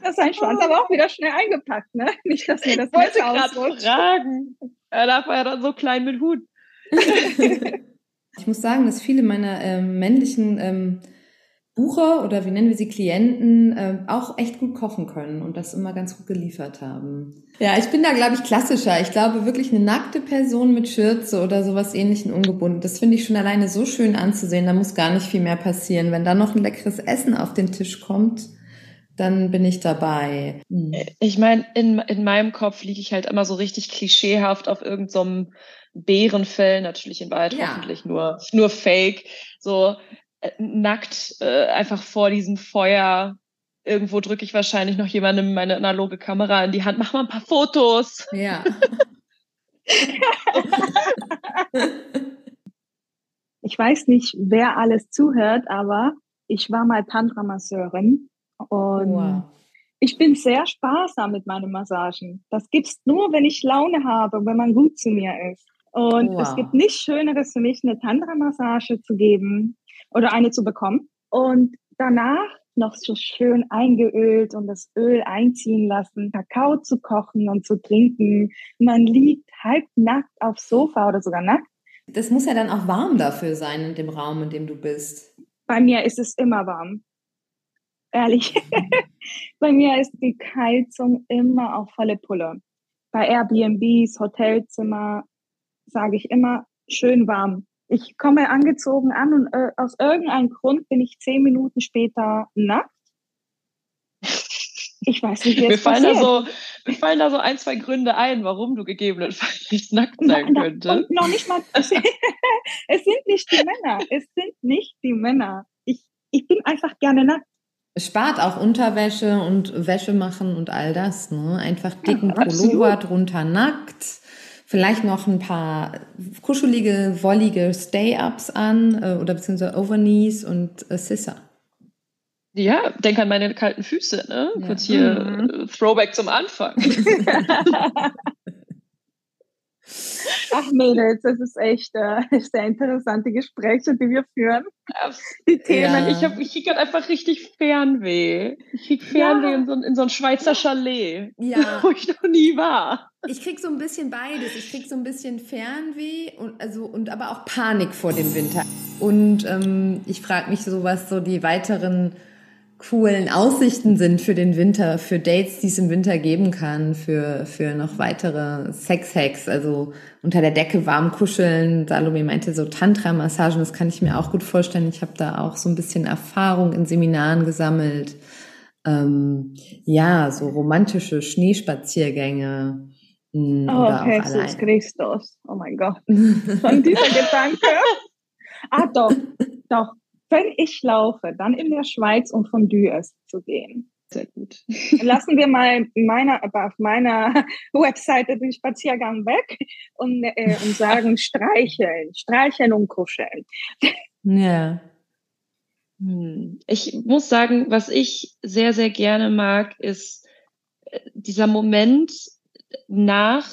Das ist ein Schwanz, aber auch wieder schnell eingepackt, ne? Nicht, dass mir das ich wollte gerade fragen. Er darf ja dann so klein mit Hut. ich muss sagen, dass viele meiner ähm, männlichen ähm, Bucher oder wie nennen wir sie Klienten äh, auch echt gut kochen können und das immer ganz gut geliefert haben. Ja, ich bin da glaube ich klassischer. Ich glaube wirklich eine nackte Person mit Schürze oder sowas ähnlichen ungebunden. Das finde ich schon alleine so schön anzusehen. Da muss gar nicht viel mehr passieren. Wenn da noch ein leckeres Essen auf den Tisch kommt, dann bin ich dabei. Hm. Ich meine, in, in meinem Kopf liege ich halt immer so richtig klischeehaft auf irgendeinem so Bärenfell, natürlich in Wahrheit ja. hoffentlich nur, nur Fake. So, äh, nackt äh, einfach vor diesem Feuer. Irgendwo drücke ich wahrscheinlich noch jemandem meine analoge Kamera in die Hand. Mach mal ein paar Fotos. Ja. ich weiß nicht, wer alles zuhört, aber ich war mal Tantra-Masseurin und wow. ich bin sehr sparsam mit meinen Massagen. Das gibt's nur, wenn ich Laune habe, wenn man gut zu mir ist. Und wow. es gibt nichts Schöneres für mich, eine Tantra-Massage zu geben, oder eine zu bekommen. Und danach noch so schön eingeölt und das Öl einziehen lassen, Kakao zu kochen und zu trinken. Man liegt halb nackt aufs Sofa oder sogar nackt. Das muss ja dann auch warm dafür sein in dem Raum, in dem du bist. Bei mir ist es immer warm. Ehrlich. Bei mir ist die Heizung immer auf volle Pulle. Bei Airbnbs, Hotelzimmer sage ich immer schön warm. Ich komme angezogen an und äh, aus irgendeinem Grund bin ich zehn Minuten später nackt. Ich weiß nicht, wie mir fallen, da so, mir fallen da so ein, zwei Gründe ein, warum du gegebenenfalls nackt sein na, könntest. Und noch nicht mal, es sind nicht die Männer. Es sind nicht die Männer. Ich, ich bin einfach gerne nackt. Es spart auch Unterwäsche und Wäsche machen und all das, ne? Einfach dicken ja, Pullover drunter nackt vielleicht noch ein paar kuschelige, wollige Stay-Ups an äh, oder beziehungsweise Overknees und äh, Sissa. Ja, denk an meine kalten Füße, ne? Ja. Kurz hier mhm. Äh, Throwback zum Anfang. Ach Mädels, das ist echt äh, sehr interessante Gespräche, die wir führen. Die Themen. Ja. Ich, hab, ich krieg gerade einfach richtig Fernweh. Ich krieg Fernweh ja. in, so, in so ein Schweizer Chalet, ja. wo ich noch nie war. Ich krieg so ein bisschen beides. Ich krieg so ein bisschen Fernweh und also und aber auch Panik vor dem Winter. Und ähm, ich frage mich so, was so die weiteren coolen Aussichten sind für den Winter, für Dates, die es im Winter geben kann, für, für noch weitere Sex-Hacks, also unter der Decke warm kuscheln. Salome meinte so Tantra-Massagen, das kann ich mir auch gut vorstellen. Ich habe da auch so ein bisschen Erfahrung in Seminaren gesammelt. Ähm, ja, so romantische Schneespaziergänge. Mh, hm, oh, Jesus Christus. Oh mein Gott. Von dieser Gedanke. Ah, doch, doch wenn ich laufe, dann in der Schweiz und von essen zu gehen. Sehr gut. Lassen wir mal meiner, auf meiner Webseite den Spaziergang weg und, äh, und sagen streicheln, streicheln und kuscheln. Ja. Hm. Ich muss sagen, was ich sehr, sehr gerne mag, ist äh, dieser Moment nach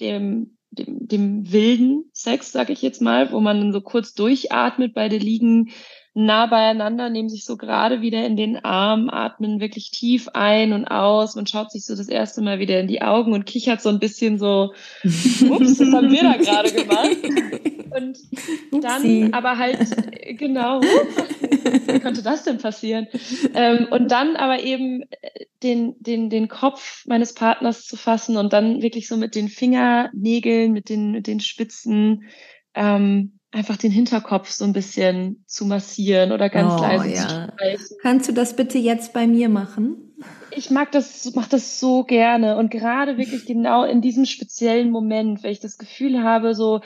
dem, dem, dem wilden Sex, sag ich jetzt mal, wo man dann so kurz durchatmet, beide liegen nah beieinander, nehmen sich so gerade wieder in den Arm, atmen wirklich tief ein und aus. Man schaut sich so das erste Mal wieder in die Augen und kichert so ein bisschen so, ups, das haben wir da gerade gemacht. Und dann Upsi. aber halt, genau, wie konnte das denn passieren? Ähm, und dann aber eben den, den, den Kopf meines Partners zu fassen und dann wirklich so mit den Fingernägeln, mit den, mit den Spitzen, ähm, einfach den Hinterkopf so ein bisschen zu massieren oder ganz oh, leise ja. zu streichen. Kannst du das bitte jetzt bei mir machen? Ich mag das, mach das so gerne und gerade wirklich genau in diesem speziellen Moment, weil ich das Gefühl habe, so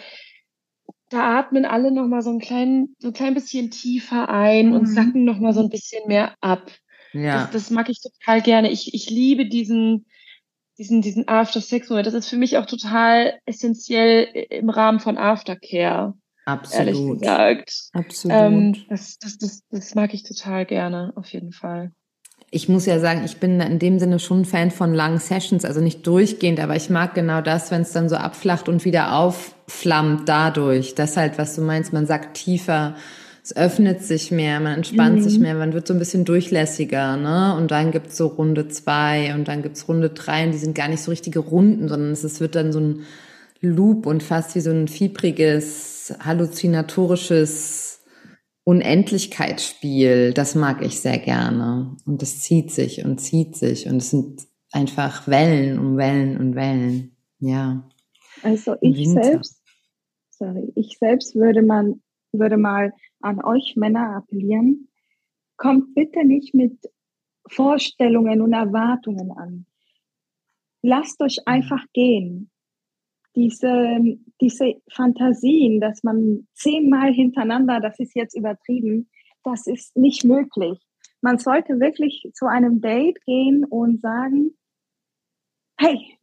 da atmen alle noch mal so ein klein, so ein klein bisschen tiefer ein mhm. und sacken noch mal so ein bisschen mehr ab. Ja. Das, das mag ich total gerne. Ich, ich liebe diesen, diesen, diesen After-Sex-Moment. Das ist für mich auch total essentiell im Rahmen von Aftercare. Absolut. Ehrlich gesagt. Absolut. Ähm, das, das, das, das mag ich total gerne, auf jeden Fall. Ich muss ja sagen, ich bin in dem Sinne schon ein Fan von langen Sessions, also nicht durchgehend, aber ich mag genau das, wenn es dann so abflacht und wieder aufflammt dadurch. Das halt, was du meinst, man sagt tiefer, es öffnet sich mehr, man entspannt mhm. sich mehr, man wird so ein bisschen durchlässiger, ne? Und dann gibt's so Runde zwei und dann gibt's Runde drei und die sind gar nicht so richtige Runden, sondern es wird dann so ein Loop und fast wie so ein fiebriges, halluzinatorisches Unendlichkeitsspiel. Das mag ich sehr gerne. Und es zieht sich und zieht sich und es sind einfach Wellen und Wellen und Wellen. Ja. Also ich selbst, sorry, ich selbst würde man, würde mal an euch Männer appellieren, kommt bitte nicht mit Vorstellungen und Erwartungen an. Lasst euch einfach gehen. Diese, diese Fantasien, dass man zehnmal hintereinander, das ist jetzt übertrieben, das ist nicht möglich. Man sollte wirklich zu einem Date gehen und sagen, hey,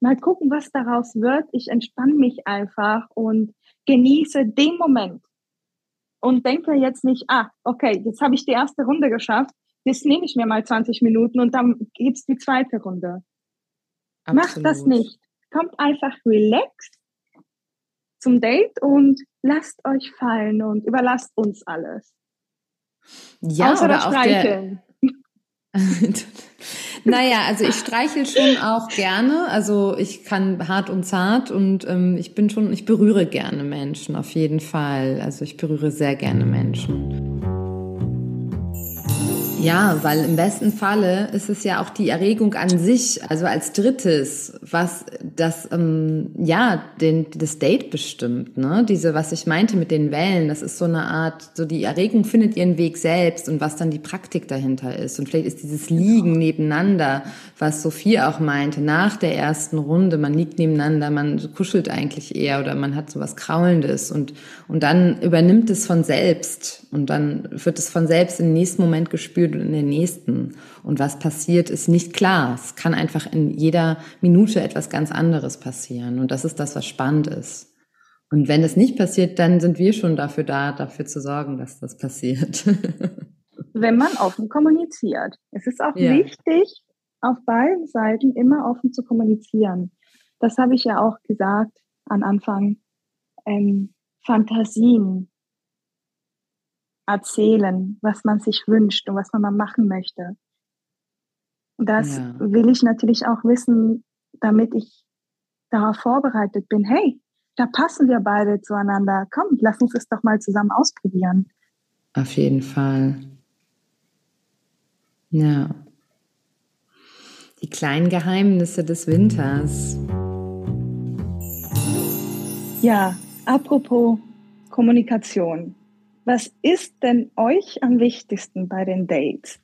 mal gucken, was daraus wird. Ich entspanne mich einfach und genieße den Moment und denke jetzt nicht, ah, okay, jetzt habe ich die erste Runde geschafft, jetzt nehme ich mir mal 20 Minuten und dann gibt's die zweite Runde. Absolut. Macht das nicht. Kommt einfach relaxed zum Date und lasst euch fallen und überlasst uns alles. Ja, Außer oder auch der, naja, also ich streichel schon auch gerne. Also ich kann hart und zart und ähm, ich bin schon, ich berühre gerne Menschen, auf jeden Fall. Also ich berühre sehr gerne Menschen. Ja, weil im besten Falle ist es ja auch die Erregung an sich, also als drittes, was das ähm, ja den das Date bestimmt, ne? Diese, was ich meinte mit den Wellen, das ist so eine Art, so die Erregung findet ihren Weg selbst und was dann die Praktik dahinter ist. Und vielleicht ist dieses Liegen nebeneinander, was Sophie auch meinte, nach der ersten Runde, man liegt nebeneinander, man kuschelt eigentlich eher oder man hat so was Kraulendes und und dann übernimmt es von selbst und dann wird es von selbst im nächsten Moment gespürt und in den nächsten. Und was passiert, ist nicht klar. Es kann einfach in jeder Minute etwas ganz anderes passieren. Und das ist das, was spannend ist. Und wenn es nicht passiert, dann sind wir schon dafür da, dafür zu sorgen, dass das passiert. wenn man offen kommuniziert. Es ist auch ja. wichtig, auf beiden Seiten immer offen zu kommunizieren. Das habe ich ja auch gesagt am Anfang. Ähm, Fantasien erzählen, was man sich wünscht und was man mal machen möchte. Das ja. will ich natürlich auch wissen, damit ich darauf vorbereitet bin. Hey, da passen wir beide zueinander. Komm, lass uns es doch mal zusammen ausprobieren. Auf jeden Fall. Ja. Die kleinen Geheimnisse des Winters. Ja, apropos Kommunikation. Was ist denn euch am wichtigsten bei den Dates?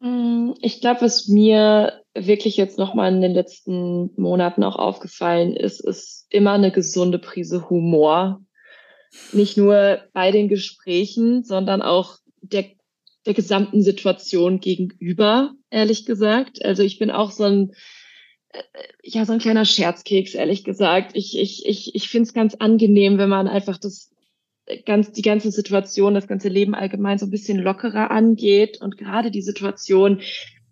Mm, ich glaube, was mir wirklich jetzt nochmal in den letzten Monaten auch aufgefallen ist, ist immer eine gesunde Prise Humor. Nicht nur bei den Gesprächen, sondern auch der, der gesamten Situation gegenüber, ehrlich gesagt. Also ich bin auch so ein, äh, ja, so ein kleiner Scherzkeks, ehrlich gesagt. Ich, ich, ich, ich finde es ganz angenehm, wenn man einfach das ganz die ganze Situation, das ganze Leben allgemein so ein bisschen lockerer angeht und gerade die Situation,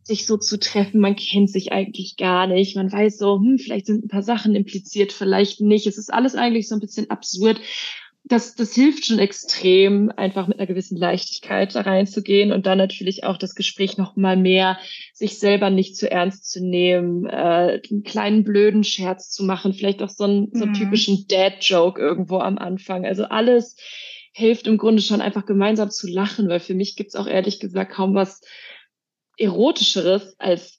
sich so zu treffen, man kennt sich eigentlich gar nicht, man weiß so, hm, vielleicht sind ein paar Sachen impliziert, vielleicht nicht. Es ist alles eigentlich so ein bisschen absurd das, das hilft schon extrem, einfach mit einer gewissen Leichtigkeit da reinzugehen und dann natürlich auch das Gespräch noch mal mehr, sich selber nicht zu ernst zu nehmen, äh, einen kleinen blöden Scherz zu machen, vielleicht auch so einen, so einen mhm. typischen Dad-Joke irgendwo am Anfang. Also alles hilft im Grunde schon einfach gemeinsam zu lachen, weil für mich gibt's auch ehrlich gesagt kaum was Erotischeres als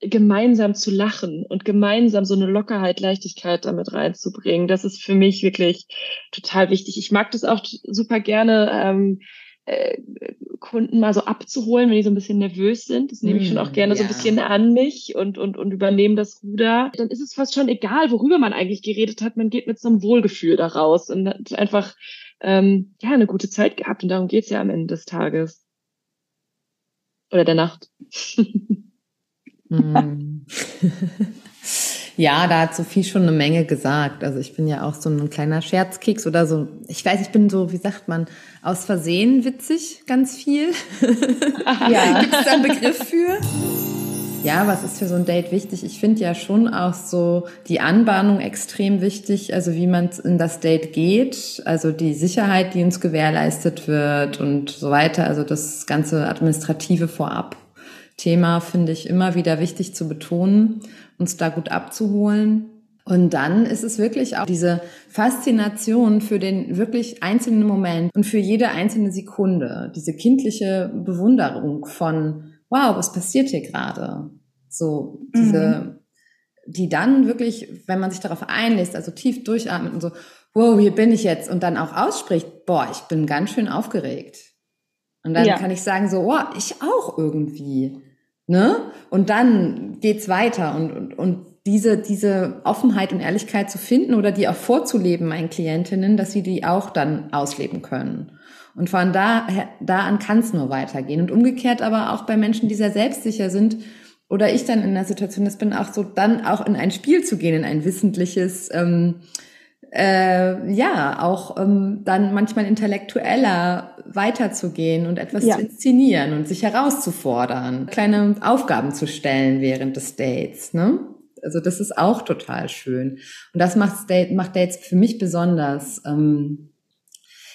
gemeinsam zu lachen und gemeinsam so eine Lockerheit, Leichtigkeit damit reinzubringen. Das ist für mich wirklich total wichtig. Ich mag das auch super gerne, ähm, äh, Kunden mal so abzuholen, wenn die so ein bisschen nervös sind. Das nehme ich schon auch mm, gerne ja. so ein bisschen an mich und, und, und übernehme das Ruder. Dann ist es fast schon egal, worüber man eigentlich geredet hat. Man geht mit so einem Wohlgefühl daraus und hat einfach ähm, ja eine gute Zeit gehabt. Und darum geht's ja am Ende des Tages. Oder der Nacht. mm. Ja, da hat Sophie schon eine Menge gesagt. Also ich bin ja auch so ein kleiner Scherzkeks oder so. Ich weiß, ich bin so, wie sagt man, aus Versehen witzig, ganz viel. ja. Gibt es da einen Begriff für? Ja, was ist für so ein Date wichtig? Ich finde ja schon auch so die Anbahnung extrem wichtig, also wie man in das Date geht, also die Sicherheit, die uns gewährleistet wird und so weiter, also das ganze administrative vorab. Thema finde ich immer wieder wichtig zu betonen uns da gut abzuholen. Und dann ist es wirklich auch diese Faszination für den wirklich einzelnen Moment und für jede einzelne Sekunde, diese kindliche Bewunderung von, wow, was passiert hier gerade? So, diese, mhm. die dann wirklich, wenn man sich darauf einlässt, also tief durchatmet und so, wow, hier bin ich jetzt und dann auch ausspricht, boah, ich bin ganz schön aufgeregt. Und dann ja. kann ich sagen so, oh, ich auch irgendwie. Ne? Und dann geht's weiter und, und, und diese, diese Offenheit und Ehrlichkeit zu finden oder die auch vorzuleben meinen Klientinnen, dass sie die auch dann ausleben können. Und von da, da an kann es nur weitergehen. Und umgekehrt aber auch bei Menschen, die sehr selbstsicher sind, oder ich dann in der Situation, das bin auch so, dann auch in ein Spiel zu gehen, in ein wissentliches, ähm, äh, ja, auch ähm, dann manchmal intellektueller weiterzugehen und etwas ja. zu inszenieren und sich herauszufordern, kleine Aufgaben zu stellen während des Dates, ne? Also das ist auch total schön. Und das macht, Date, macht Dates für mich besonders. Ähm,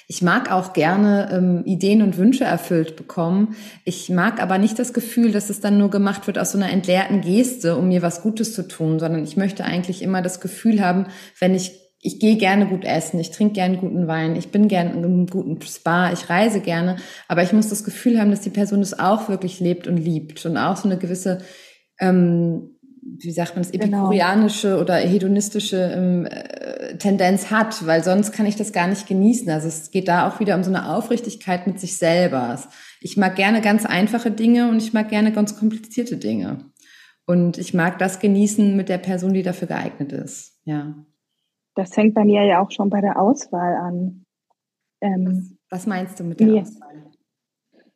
ich mag auch gerne ähm, Ideen und Wünsche erfüllt bekommen. Ich mag aber nicht das Gefühl, dass es dann nur gemacht wird aus so einer entleerten Geste, um mir was Gutes zu tun, sondern ich möchte eigentlich immer das Gefühl haben, wenn ich ich gehe gerne gut essen, ich trinke gerne guten Wein, ich bin gerne in einem guten Spa, ich reise gerne, aber ich muss das Gefühl haben, dass die Person das auch wirklich lebt und liebt und auch so eine gewisse, ähm, wie sagt man das, genau. epikurianische genau. oder hedonistische ähm, äh, Tendenz hat, weil sonst kann ich das gar nicht genießen. Also es geht da auch wieder um so eine Aufrichtigkeit mit sich selber. Ich mag gerne ganz einfache Dinge und ich mag gerne ganz komplizierte Dinge. Und ich mag das genießen mit der Person, die dafür geeignet ist. Ja. Das fängt bei mir ja auch schon bei der Auswahl an. Ähm, was, was, meinst du mit der mir, Auswahl?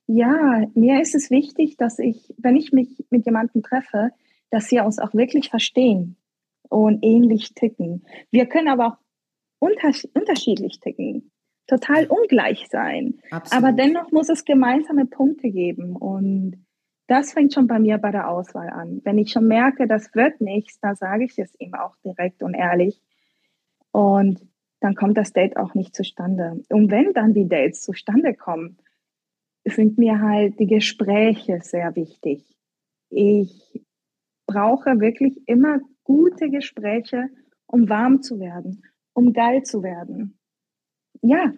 Ja, mir ist es wichtig, dass ich, wenn ich mich mit jemandem treffe, dass wir uns auch wirklich verstehen und ähnlich ticken. Wir können aber auch unters unterschiedlich ticken, total ungleich sein. Absolut. Aber dennoch muss es gemeinsame Punkte geben. Und das fängt schon bei mir bei der Auswahl an. Wenn ich schon merke, das wird nichts, dann sage ich es ihm auch direkt und ehrlich. Und dann kommt das Date auch nicht zustande. Und wenn dann die Dates zustande kommen, sind mir halt die Gespräche sehr wichtig. Ich brauche wirklich immer gute Gespräche, um warm zu werden, um geil zu werden. Ja,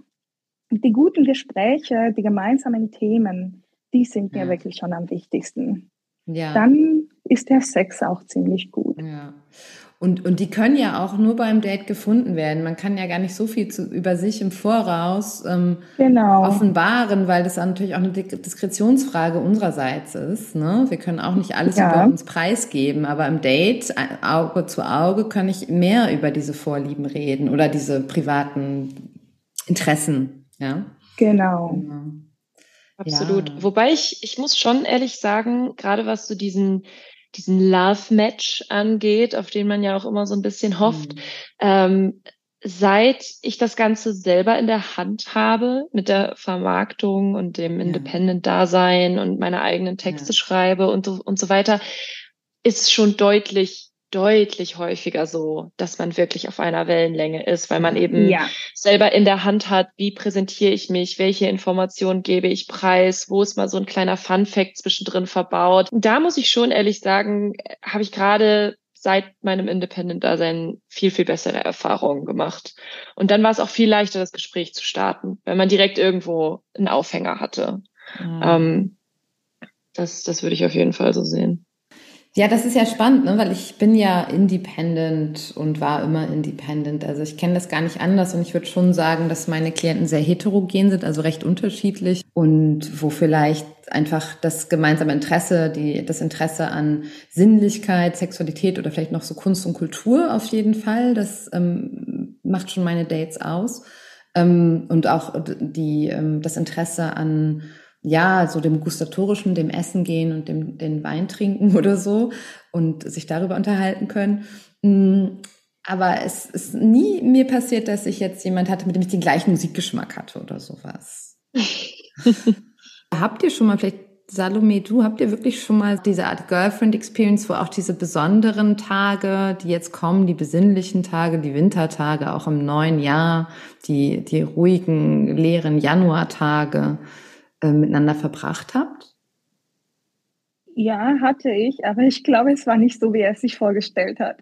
die guten Gespräche, die gemeinsamen Themen, die sind mir wirklich schon am wichtigsten. Ja. Dann ist der Sex auch ziemlich gut. Ja. Und, und die können ja auch nur beim Date gefunden werden. Man kann ja gar nicht so viel zu, über sich im Voraus ähm, genau. offenbaren, weil das natürlich auch eine Diskretionsfrage unsererseits ist. Ne? Wir können auch nicht alles ja. über uns preisgeben, aber im Date, Auge zu Auge, kann ich mehr über diese Vorlieben reden oder diese privaten Interessen. Ja? Genau. genau. Absolut. Ja. Wobei ich, ich muss schon ehrlich sagen, gerade was zu diesen diesen Love-Match angeht, auf den man ja auch immer so ein bisschen hofft. Mhm. Ähm, seit ich das Ganze selber in der Hand habe mit der Vermarktung und dem ja. Independent-Dasein und meine eigenen Texte ja. schreibe und so, und so weiter, ist schon deutlich deutlich häufiger so, dass man wirklich auf einer Wellenlänge ist, weil man eben ja. selber in der Hand hat, wie präsentiere ich mich, welche Informationen gebe ich preis, wo ist mal so ein kleiner Fun-Fact zwischendrin verbaut. Und da muss ich schon ehrlich sagen, habe ich gerade seit meinem Independent-Dasein viel, viel bessere Erfahrungen gemacht. Und dann war es auch viel leichter, das Gespräch zu starten, weil man direkt irgendwo einen Aufhänger hatte. Mhm. Ähm, das, das würde ich auf jeden Fall so sehen. Ja, das ist ja spannend, ne? weil ich bin ja independent und war immer independent. Also ich kenne das gar nicht anders und ich würde schon sagen, dass meine Klienten sehr heterogen sind, also recht unterschiedlich und wo vielleicht einfach das gemeinsame Interesse, die, das Interesse an Sinnlichkeit, Sexualität oder vielleicht noch so Kunst und Kultur auf jeden Fall, das ähm, macht schon meine Dates aus. Ähm, und auch die, ähm, das Interesse an ja, so dem gustatorischen, dem Essen gehen und dem den Wein trinken oder so und sich darüber unterhalten können. Mm, aber es ist nie mir passiert, dass ich jetzt jemand hatte, mit dem ich den gleichen Musikgeschmack hatte oder sowas. habt ihr schon mal vielleicht, Salome, du, habt ihr wirklich schon mal diese Art Girlfriend Experience, wo auch diese besonderen Tage, die jetzt kommen, die besinnlichen Tage, die Wintertage, auch im neuen Jahr, die, die ruhigen, leeren Januartage, äh, miteinander verbracht habt? Ja, hatte ich, aber ich glaube, es war nicht so, wie er es sich vorgestellt hat.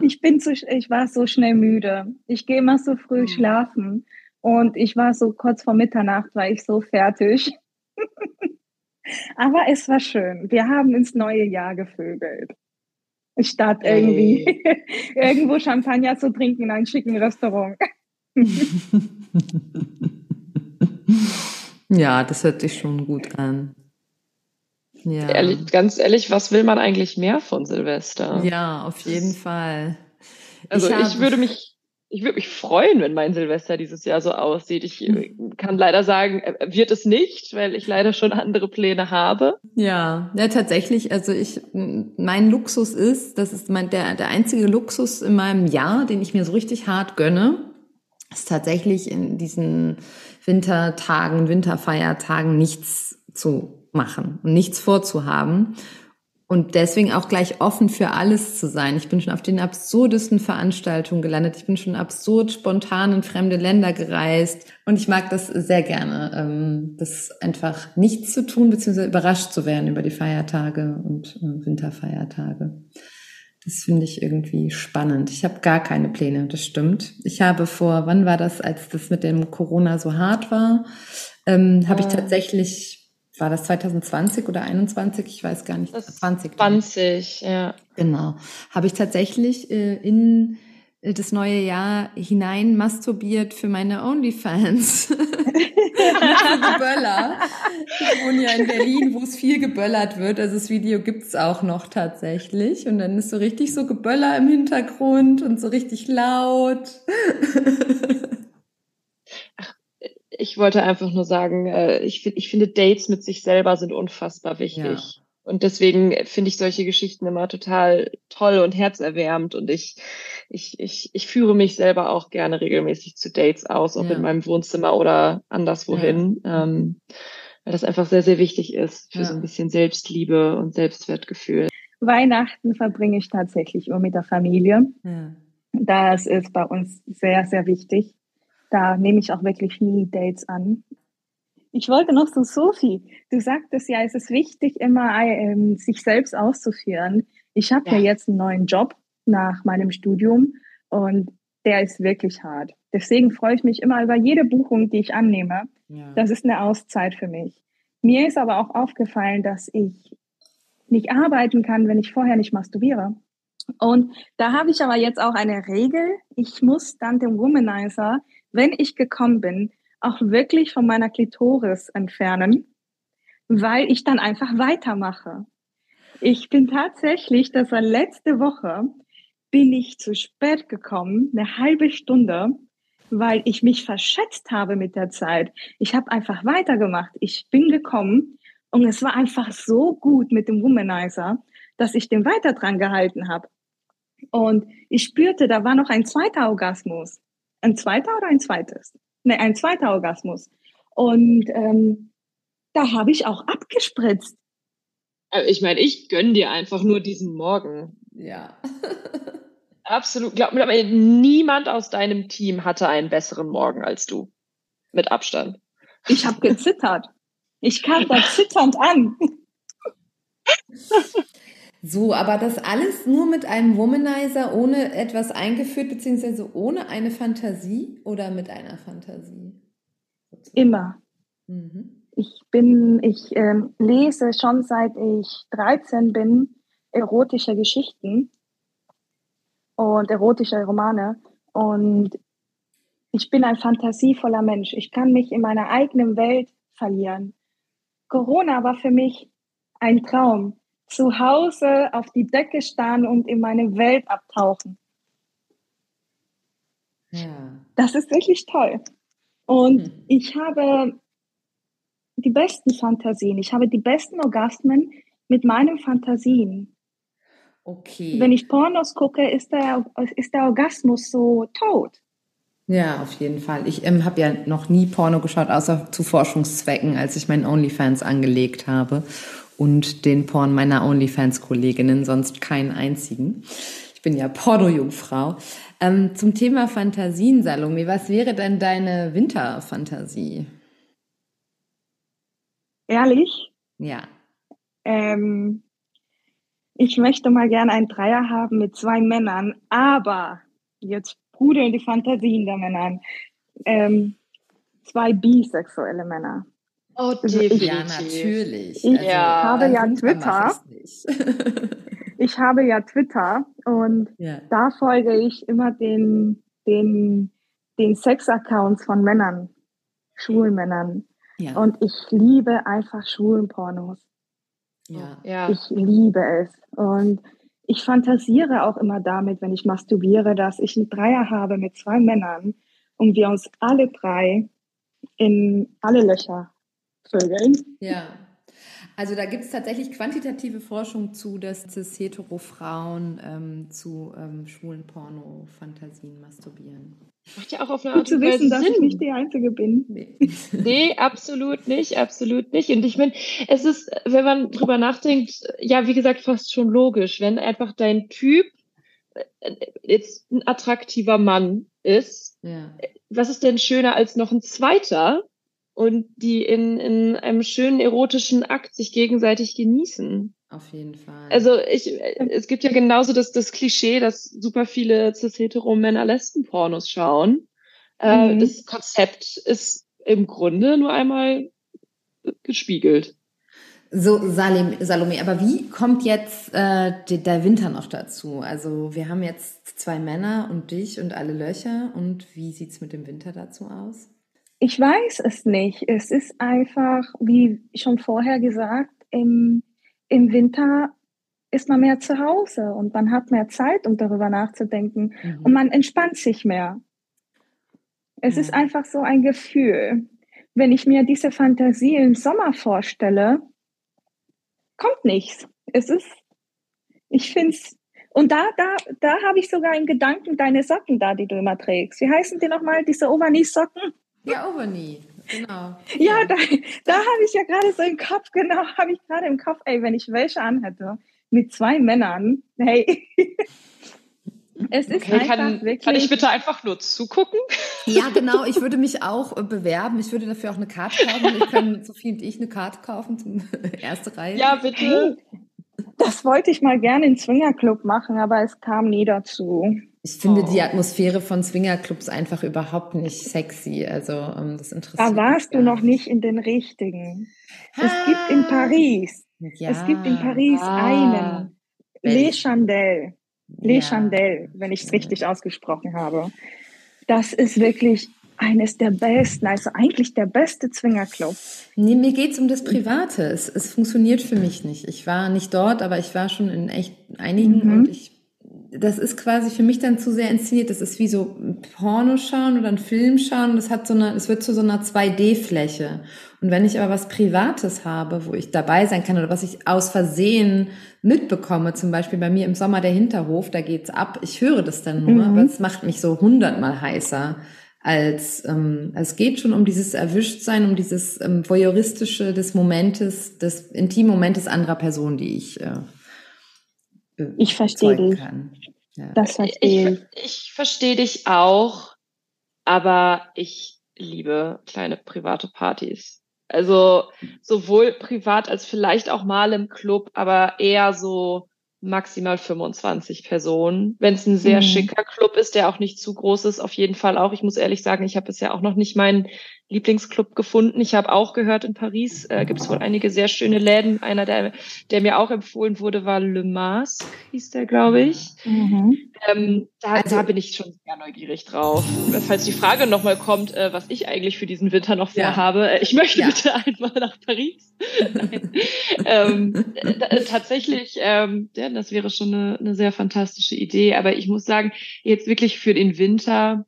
Ich bin zu, ich war so schnell müde. Ich gehe immer so früh hm. schlafen und ich war so kurz vor Mitternacht, war ich so fertig. aber es war schön. Wir haben ins neue Jahr gevögelt. Statt irgendwie hey. irgendwo Champagner zu trinken in einem schicken Restaurant. Ja, das hört sich schon gut an. Ja. Ehrlich, ganz ehrlich, was will man eigentlich mehr von Silvester? Ja, auf jeden Fall. Also ich, ich würde mich, ich würde mich freuen, wenn mein Silvester dieses Jahr so aussieht. Ich hm. kann leider sagen, äh, wird es nicht, weil ich leider schon andere Pläne habe. Ja, ja, tatsächlich. Also ich, mein Luxus ist, das ist mein, der, der einzige Luxus in meinem Jahr, den ich mir so richtig hart gönne, ist tatsächlich in diesen Wintertagen, Winterfeiertagen nichts zu machen und nichts vorzuhaben. Und deswegen auch gleich offen für alles zu sein. Ich bin schon auf den absurdesten Veranstaltungen gelandet. Ich bin schon absurd spontan in fremde Länder gereist. Und ich mag das sehr gerne, ähm, das einfach nichts zu tun, beziehungsweise überrascht zu werden über die Feiertage und äh, Winterfeiertage. Das finde ich irgendwie spannend. Ich habe gar keine Pläne, das stimmt. Ich habe vor, wann war das, als das mit dem Corona so hart war, ähm, habe ich tatsächlich, war das 2020 oder 21? Ich weiß gar nicht. Das 20. 20, ja. Genau. Habe ich tatsächlich äh, in das neue Jahr hinein masturbiert für meine OnlyFans. Geböller. Ich wohne ja in Berlin, wo es viel geböllert wird. Also das Video gibt's auch noch tatsächlich. Und dann ist so richtig so Geböller im Hintergrund und so richtig laut. Ach, ich wollte einfach nur sagen, äh, ich, ich finde Dates mit sich selber sind unfassbar wichtig. Ja. Und deswegen finde ich solche Geschichten immer total toll und herzerwärmend. Und ich, ich, ich, ich führe mich selber auch gerne regelmäßig zu Dates aus, auch ja. in meinem Wohnzimmer oder anderswohin. Ja. Ähm, weil das einfach sehr, sehr wichtig ist für ja. so ein bisschen Selbstliebe und Selbstwertgefühl. Weihnachten verbringe ich tatsächlich immer mit der Familie. Das ist bei uns sehr, sehr wichtig. Da nehme ich auch wirklich nie Dates an. Ich wollte noch so, Sophie, du sagtest ja, es ist wichtig, immer ähm, sich selbst auszuführen. Ich habe ja. ja jetzt einen neuen Job nach meinem Studium und der ist wirklich hart. Deswegen freue ich mich immer über jede Buchung, die ich annehme. Ja. Das ist eine Auszeit für mich. Mir ist aber auch aufgefallen, dass ich nicht arbeiten kann, wenn ich vorher nicht masturbiere. Und da habe ich aber jetzt auch eine Regel. Ich muss dann den Womanizer, wenn ich gekommen bin, auch wirklich von meiner Klitoris entfernen, weil ich dann einfach weitermache. Ich bin tatsächlich, das war letzte Woche, bin ich zu spät gekommen, eine halbe Stunde, weil ich mich verschätzt habe mit der Zeit. Ich habe einfach weitergemacht. Ich bin gekommen und es war einfach so gut mit dem Womanizer, dass ich den weiter dran gehalten habe. Und ich spürte, da war noch ein zweiter Orgasmus. Ein zweiter oder ein zweites? Ne, ein zweiter Orgasmus. Und ähm, da habe ich auch abgespritzt. Äh, ich meine, ich gönne dir einfach nur diesen Morgen. Ja. Absolut. Glaub mir, niemand aus deinem Team hatte einen besseren Morgen als du. Mit Abstand. Ich habe gezittert. Ich kam da zitternd an. So, aber das alles nur mit einem Womanizer, ohne etwas eingeführt, beziehungsweise ohne eine Fantasie oder mit einer Fantasie? Immer. Mhm. Ich bin, ich ähm, lese schon seit ich 13 bin erotische Geschichten und erotische Romane und ich bin ein fantasievoller Mensch. Ich kann mich in meiner eigenen Welt verlieren. Corona war für mich ein Traum. Zu Hause auf die Decke starren und in meine Welt abtauchen. Ja. Das ist wirklich toll. Und hm. ich habe die besten Fantasien. Ich habe die besten Orgasmen mit meinen Fantasien. Okay. Wenn ich Pornos gucke, ist der, ist der Orgasmus so tot. Ja, auf jeden Fall. Ich ähm, habe ja noch nie Porno geschaut, außer zu Forschungszwecken, als ich meinen OnlyFans angelegt habe und den Porn meiner OnlyFans-Kolleginnen, sonst keinen einzigen. Ich bin ja Porno-Jungfrau. Ähm, zum Thema Fantasien, Salome, was wäre denn deine Winterfantasie? Ehrlich? Ja. Ähm, ich möchte mal gerne einen Dreier haben mit zwei Männern, aber jetzt sprudeln die Fantasien der Männer ähm, zwei bisexuelle Männer. Oh, definitiv. Ja, natürlich. Ich also, habe ja Twitter. ich habe ja Twitter und ja. da folge ich immer den, den, den Sex-Accounts von Männern, Schwulmännern. Ja. Und ich liebe einfach Schwulenpornos. Ja. ja. Ich liebe es. Und ich fantasiere auch immer damit, wenn ich masturbiere, dass ich einen Dreier habe mit zwei Männern und wir uns alle drei in alle Löcher vögeln. Ja. Also da gibt es tatsächlich quantitative Forschung zu, dass cis-hetero-Frauen ähm, zu ähm, schwulen Porno-Fantasien masturbieren. Macht ja auch auf eine Art und Weise wissen, dass ich nicht die Einzige bin. Nee. nee, absolut nicht, absolut nicht. Und ich meine, es ist, wenn man drüber nachdenkt, ja, wie gesagt, fast schon logisch, wenn einfach dein Typ äh, jetzt ein attraktiver Mann ist, ja. was ist denn schöner als noch ein zweiter und die in, in einem schönen erotischen Akt sich gegenseitig genießen? Auf jeden Fall. Also ich, es gibt ja genauso das, das Klischee, dass super viele cis-hetero-Männer Lesben-Pornos schauen. Äh, mhm. das Konzept ist im Grunde nur einmal gespiegelt. So, Salim, Salome, aber wie kommt jetzt äh, der Winter noch dazu? Also wir haben jetzt zwei Männer und dich und alle Löcher. Und wie sieht's mit dem Winter dazu aus? Ich weiß es nicht. Es ist einfach, wie schon vorher gesagt, im im Winter ist man mehr zu Hause und man hat mehr Zeit, um darüber nachzudenken mhm. und man entspannt sich mehr. Es mhm. ist einfach so ein Gefühl. Wenn ich mir diese Fantasie im Sommer vorstelle, kommt nichts. Es ist, ich finde es, und da, da, da habe ich sogar in Gedanken deine Socken da, die du immer trägst. Wie heißen die nochmal, diese Overknee-Socken? Ja, Overknee. Genau. Ja, da, da habe ich ja gerade so im Kopf, genau, habe ich gerade im Kopf, ey, wenn ich welche anhätte, mit zwei Männern, hey. Es ist okay, einfach kann, wirklich. Kann ich bitte einfach nur zugucken? Ja, genau. Ich würde mich auch äh, bewerben. Ich würde dafür auch eine Karte kaufen. Ich kann Sophie und ich eine Karte kaufen zum erste Reihe. Ja, bitte. Hey, das wollte ich mal gerne in Swingerclub machen, aber es kam nie dazu. Ich finde oh. die Atmosphäre von Swingerclubs einfach überhaupt nicht sexy. Also ähm, das interessiert Da warst du noch nicht in den richtigen. Ah. Es gibt in Paris, ja. es gibt in Paris ah. einen, Les Chandelles. Les ja. Chandelles, wenn ich es richtig ausgesprochen habe. Das ist wirklich eines der besten, also eigentlich der beste Zwingerclub. Nee, mir geht's um das Private. Es, es funktioniert für mich nicht. Ich war nicht dort, aber ich war schon in echt einigen mhm. und ich das ist quasi für mich dann zu sehr inszeniert. Das ist wie so ein Porno schauen oder ein Film schauen. Das hat so eine, es wird zu so einer 2D-Fläche. Und wenn ich aber was Privates habe, wo ich dabei sein kann oder was ich aus Versehen mitbekomme, zum Beispiel bei mir im Sommer der Hinterhof, da geht's ab. Ich höre das dann nur, mhm. aber es macht mich so hundertmal heißer als ähm, es geht schon um dieses Erwischtsein, um dieses ähm, voyeuristische des Momentes, des Intimmomentes anderer Person, die ich äh, ich verstehe dich. Ja. Das verstehe. Ich, ich verstehe dich auch, aber ich liebe kleine private Partys. Also sowohl privat als vielleicht auch mal im Club, aber eher so maximal 25 Personen. Wenn es ein sehr mhm. schicker Club ist, der auch nicht zu groß ist, auf jeden Fall auch. Ich muss ehrlich sagen, ich habe bisher auch noch nicht meinen Lieblingsclub gefunden. Ich habe auch gehört, in Paris äh, gibt es wohl einige sehr schöne Läden. Einer, der, der mir auch empfohlen wurde, war Le Masque, hieß der, glaube ich. Mhm. Ähm, da, also, da bin ich schon sehr neugierig drauf. Falls die Frage nochmal kommt, äh, was ich eigentlich für diesen Winter noch vorhabe, ja. Äh, ich möchte ja. bitte einmal nach Paris. ähm, tatsächlich, ähm, ja, das wäre schon eine, eine sehr fantastische Idee. Aber ich muss sagen, jetzt wirklich für den Winter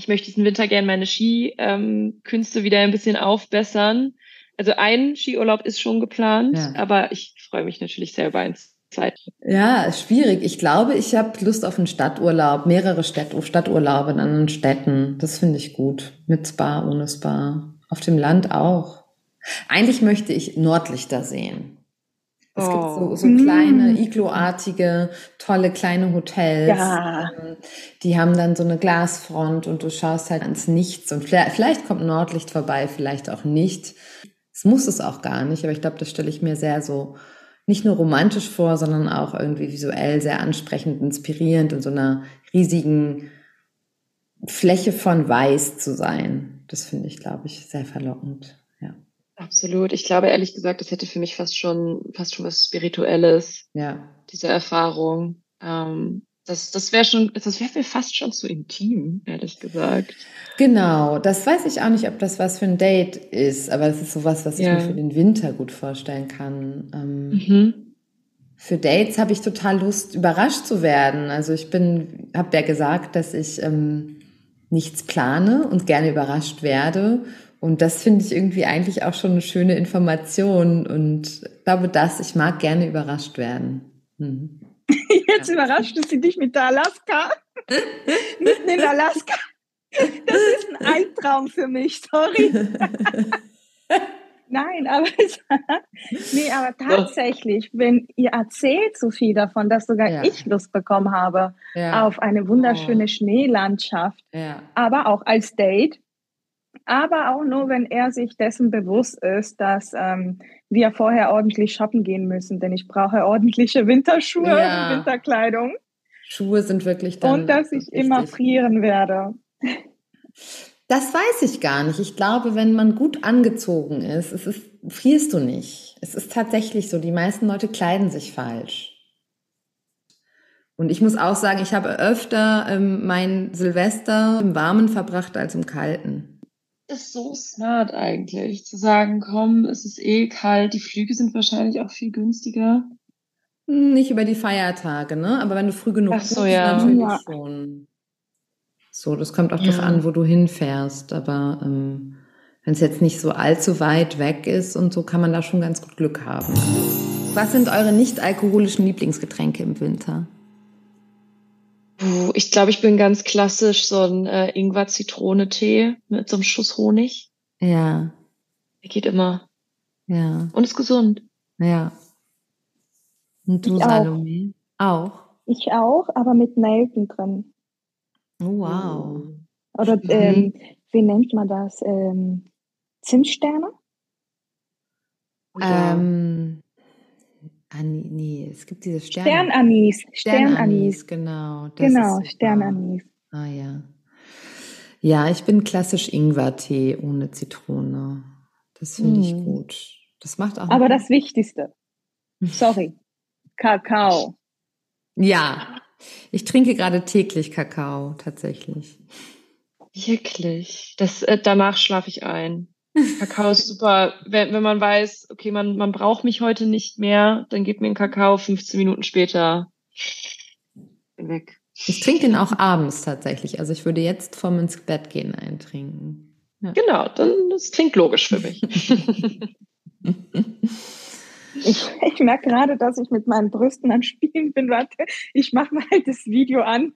ich möchte diesen Winter gerne meine Skikünste ähm, wieder ein bisschen aufbessern. Also ein Skiurlaub ist schon geplant, ja. aber ich freue mich natürlich selber ins Zeit. Ja, schwierig. Ich glaube, ich habe Lust auf einen Stadturlaub, mehrere Stadt Stadturlaube in anderen Städten. Das finde ich gut. Mit Spa, ohne Spa. Auf dem Land auch. Eigentlich möchte ich Nordlichter sehen. Es oh. gibt so, oh. so kleine, mm. igloartige, tolle kleine Hotels. Ja. Ähm, die haben dann so eine Glasfront und du schaust halt ans Nichts. Und vielleicht, vielleicht kommt Nordlicht vorbei, vielleicht auch nicht. Es muss es auch gar nicht, aber ich glaube, das stelle ich mir sehr so nicht nur romantisch vor, sondern auch irgendwie visuell sehr ansprechend, inspirierend in so einer riesigen Fläche von Weiß zu sein. Das finde ich, glaube ich, sehr verlockend. Absolut. Ich glaube ehrlich gesagt, das hätte für mich fast schon, fast schon was Spirituelles. Ja. Diese Erfahrung. Ähm, das, das wäre schon, das wäre mir fast schon zu intim, ehrlich gesagt. Genau. Das weiß ich auch nicht, ob das was für ein Date ist, aber das ist sowas, was ich ja. mir für den Winter gut vorstellen kann. Ähm, mhm. Für Dates habe ich total Lust, überrascht zu werden. Also ich bin, habe ja gesagt, dass ich ähm, nichts plane und gerne überrascht werde. Und das finde ich irgendwie eigentlich auch schon eine schöne Information und glaube das, ich mag gerne überrascht werden. Mhm. Jetzt ja. überrascht sie dich mit der Alaska. Mitten in Alaska. Das ist ein Albtraum für mich, sorry. Nein, aber, nee, aber tatsächlich, wenn ihr erzählt so viel davon, dass sogar ja. ich Lust bekommen habe ja. auf eine wunderschöne oh. Schneelandschaft, ja. aber auch als Date, aber auch nur, wenn er sich dessen bewusst ist, dass ähm, wir vorher ordentlich shoppen gehen müssen, denn ich brauche ordentliche Winterschuhe ja. und Winterkleidung. Schuhe sind wirklich dann. Und dass ich wichtig. immer frieren werde. Das weiß ich gar nicht. Ich glaube, wenn man gut angezogen ist, es ist, frierst du nicht. Es ist tatsächlich so, die meisten Leute kleiden sich falsch. Und ich muss auch sagen, ich habe öfter ähm, mein Silvester im Warmen verbracht als im Kalten ist so smart eigentlich, zu sagen, komm, es ist eh kalt, die Flüge sind wahrscheinlich auch viel günstiger. Nicht über die Feiertage, ne? Aber wenn du früh genug Ach so, bist, ja. natürlich ja. schon. So, das kommt auch ja. darauf an, wo du hinfährst. Aber ähm, wenn es jetzt nicht so allzu weit weg ist und so, kann man da schon ganz gut Glück haben. Was sind eure nicht alkoholischen Lieblingsgetränke im Winter? Ich glaube, ich bin ganz klassisch so ein äh, Ingwer-Zitrone-Tee mit so einem Schuss Honig. Ja. Der geht immer. Ja. Und ist gesund. Ja. Und du, ich Salome? Auch. auch. Ich auch, aber mit Nelken drin. Oh, wow. Oder mhm. ähm, wie nennt man das? Ähm, Zimtsterne? Ähm, Ani, nee, es gibt diese Stern Sternanis. Sternanis, genau. genau, Sternanis. Ah ja. Ja, ich bin klassisch Ingwertee ohne Zitrone. Das finde ich hm. gut. Das macht auch. Aber das Wichtigste. Sorry. Kakao. Ja. Ich trinke gerade täglich Kakao, tatsächlich. Wirklich. Das, äh, danach schlafe ich ein. Kakao ist super. Wenn, wenn man weiß, okay, man, man braucht mich heute nicht mehr, dann gibt mir einen Kakao 15 Minuten später. Weg. Ich trinke den auch abends tatsächlich. Also ich würde jetzt vorm ins Bett gehen eintrinken. Ja. Genau, dann das klingt logisch für mich. Ich, ich merke gerade, dass ich mit meinen Brüsten am Spielen bin. Warte, ich mache mal das Video an.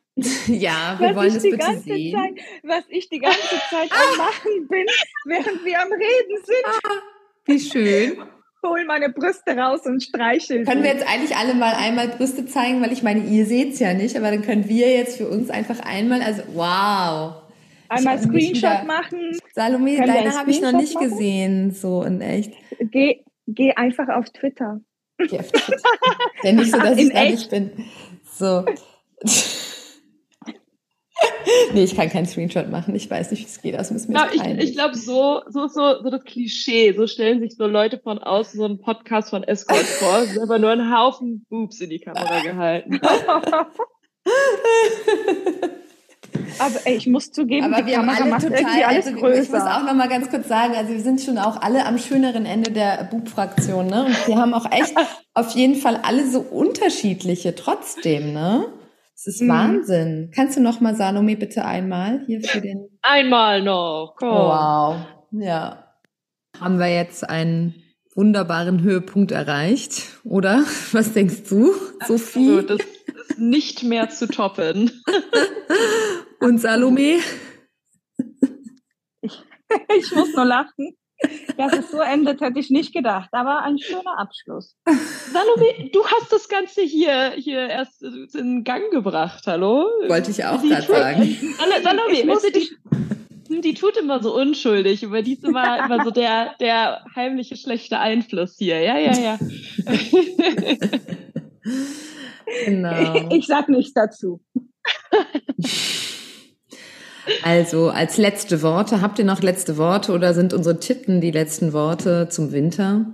Ja, wir wollen es bitte sehen. Zeit, was ich die ganze Zeit am Machen bin, während wir am Reden sind. Ah, wie schön. Hol meine Brüste raus und streichel. Können wir jetzt eigentlich alle mal einmal Brüste zeigen, weil ich meine, ihr seht es ja nicht, aber dann können wir jetzt für uns einfach einmal, also wow. Einmal Screenshot machen. Salome, deine habe ich noch nicht machen? gesehen, so in echt. Geh, geh einfach auf Twitter. Geh auf Twitter. Denn nicht so, dass ich da nicht bin. So. nee, ich kann keinen Screenshot machen. Ich weiß nicht, wie es geht. Das müssen wir ich ich glaube, so, so, so, so das Klischee. So stellen sich so Leute von außen so einen Podcast von Escort vor. Es ist aber nur ein Haufen Boobs in die Kamera gehalten. Aber ey, ich muss zugeben, Aber die wir Kamera haben alle macht total, irgendwie alles also, größer. Ich muss auch noch mal ganz kurz sagen, also wir sind schon auch alle am schöneren Ende der Bub-Fraktion, ne? Und wir haben auch echt auf jeden Fall alle so unterschiedliche trotzdem, ne? Es ist Mhm. Wahnsinn. Kannst du noch mal Salome bitte einmal hier für den Einmal noch. Komm. Wow. Ja. Haben wir jetzt einen wunderbaren Höhepunkt erreicht, oder? Was denkst du, Sophie So, das ist nicht mehr zu toppen. und Salome? Ich muss nur lachen. Dass es so endet, hätte ich nicht gedacht. Aber ein schöner Abschluss. Salome, du hast das Ganze hier, hier erst in Gang gebracht, hallo? Wollte ich auch gerade sagen. Sal- Salome, Ich muss- die, die tut immer so unschuldig, aber die ist immer, immer so der, der heimliche schlechte Einfluss hier. Ja, ja, ja. Genau. Ich sag nichts dazu. Also als letzte Worte, habt ihr noch letzte Worte oder sind unsere Titten die letzten Worte zum Winter?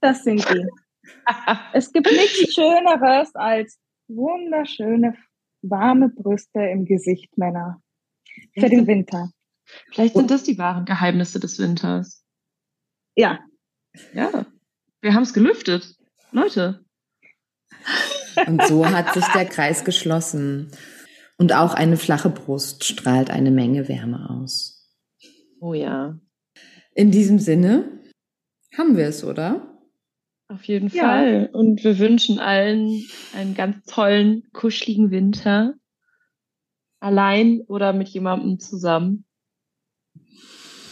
Das sind die. Es gibt nichts Schöneres als wunderschöne, warme Brüste im Gesicht, Männer. Für den Winter. Vielleicht sind das die wahren Geheimnisse des Winters. Ja. Ja. Wir haben es gelüftet. Leute. Und so hat sich der Kreis geschlossen. Und auch eine flache Brust strahlt eine Menge Wärme aus. Oh ja. In diesem Sinne haben wir es, oder? Auf jeden Ja. Fall. Und wir wünschen allen einen ganz tollen, kuscheligen Winter. Allein oder mit jemandem zusammen.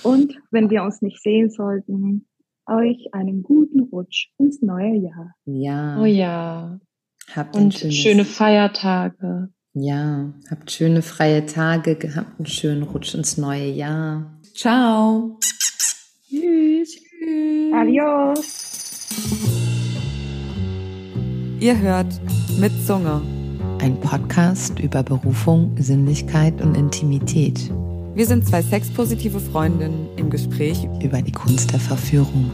Und wenn wir uns nicht sehen sollten, euch einen guten Rutsch ins neue Jahr. Ja. Oh ja. Habt ein Und schöne Feiertage. Ja, habt schöne freie Tage, habt einen schönen Rutsch ins neue Jahr. Ciao. Tschüss. Adios. Ihr hört mit Zunge. Ein Podcast über Berufung, Sinnlichkeit und Intimität. Wir sind zwei sexpositive Freundinnen im Gespräch Über die Kunst der Verführung.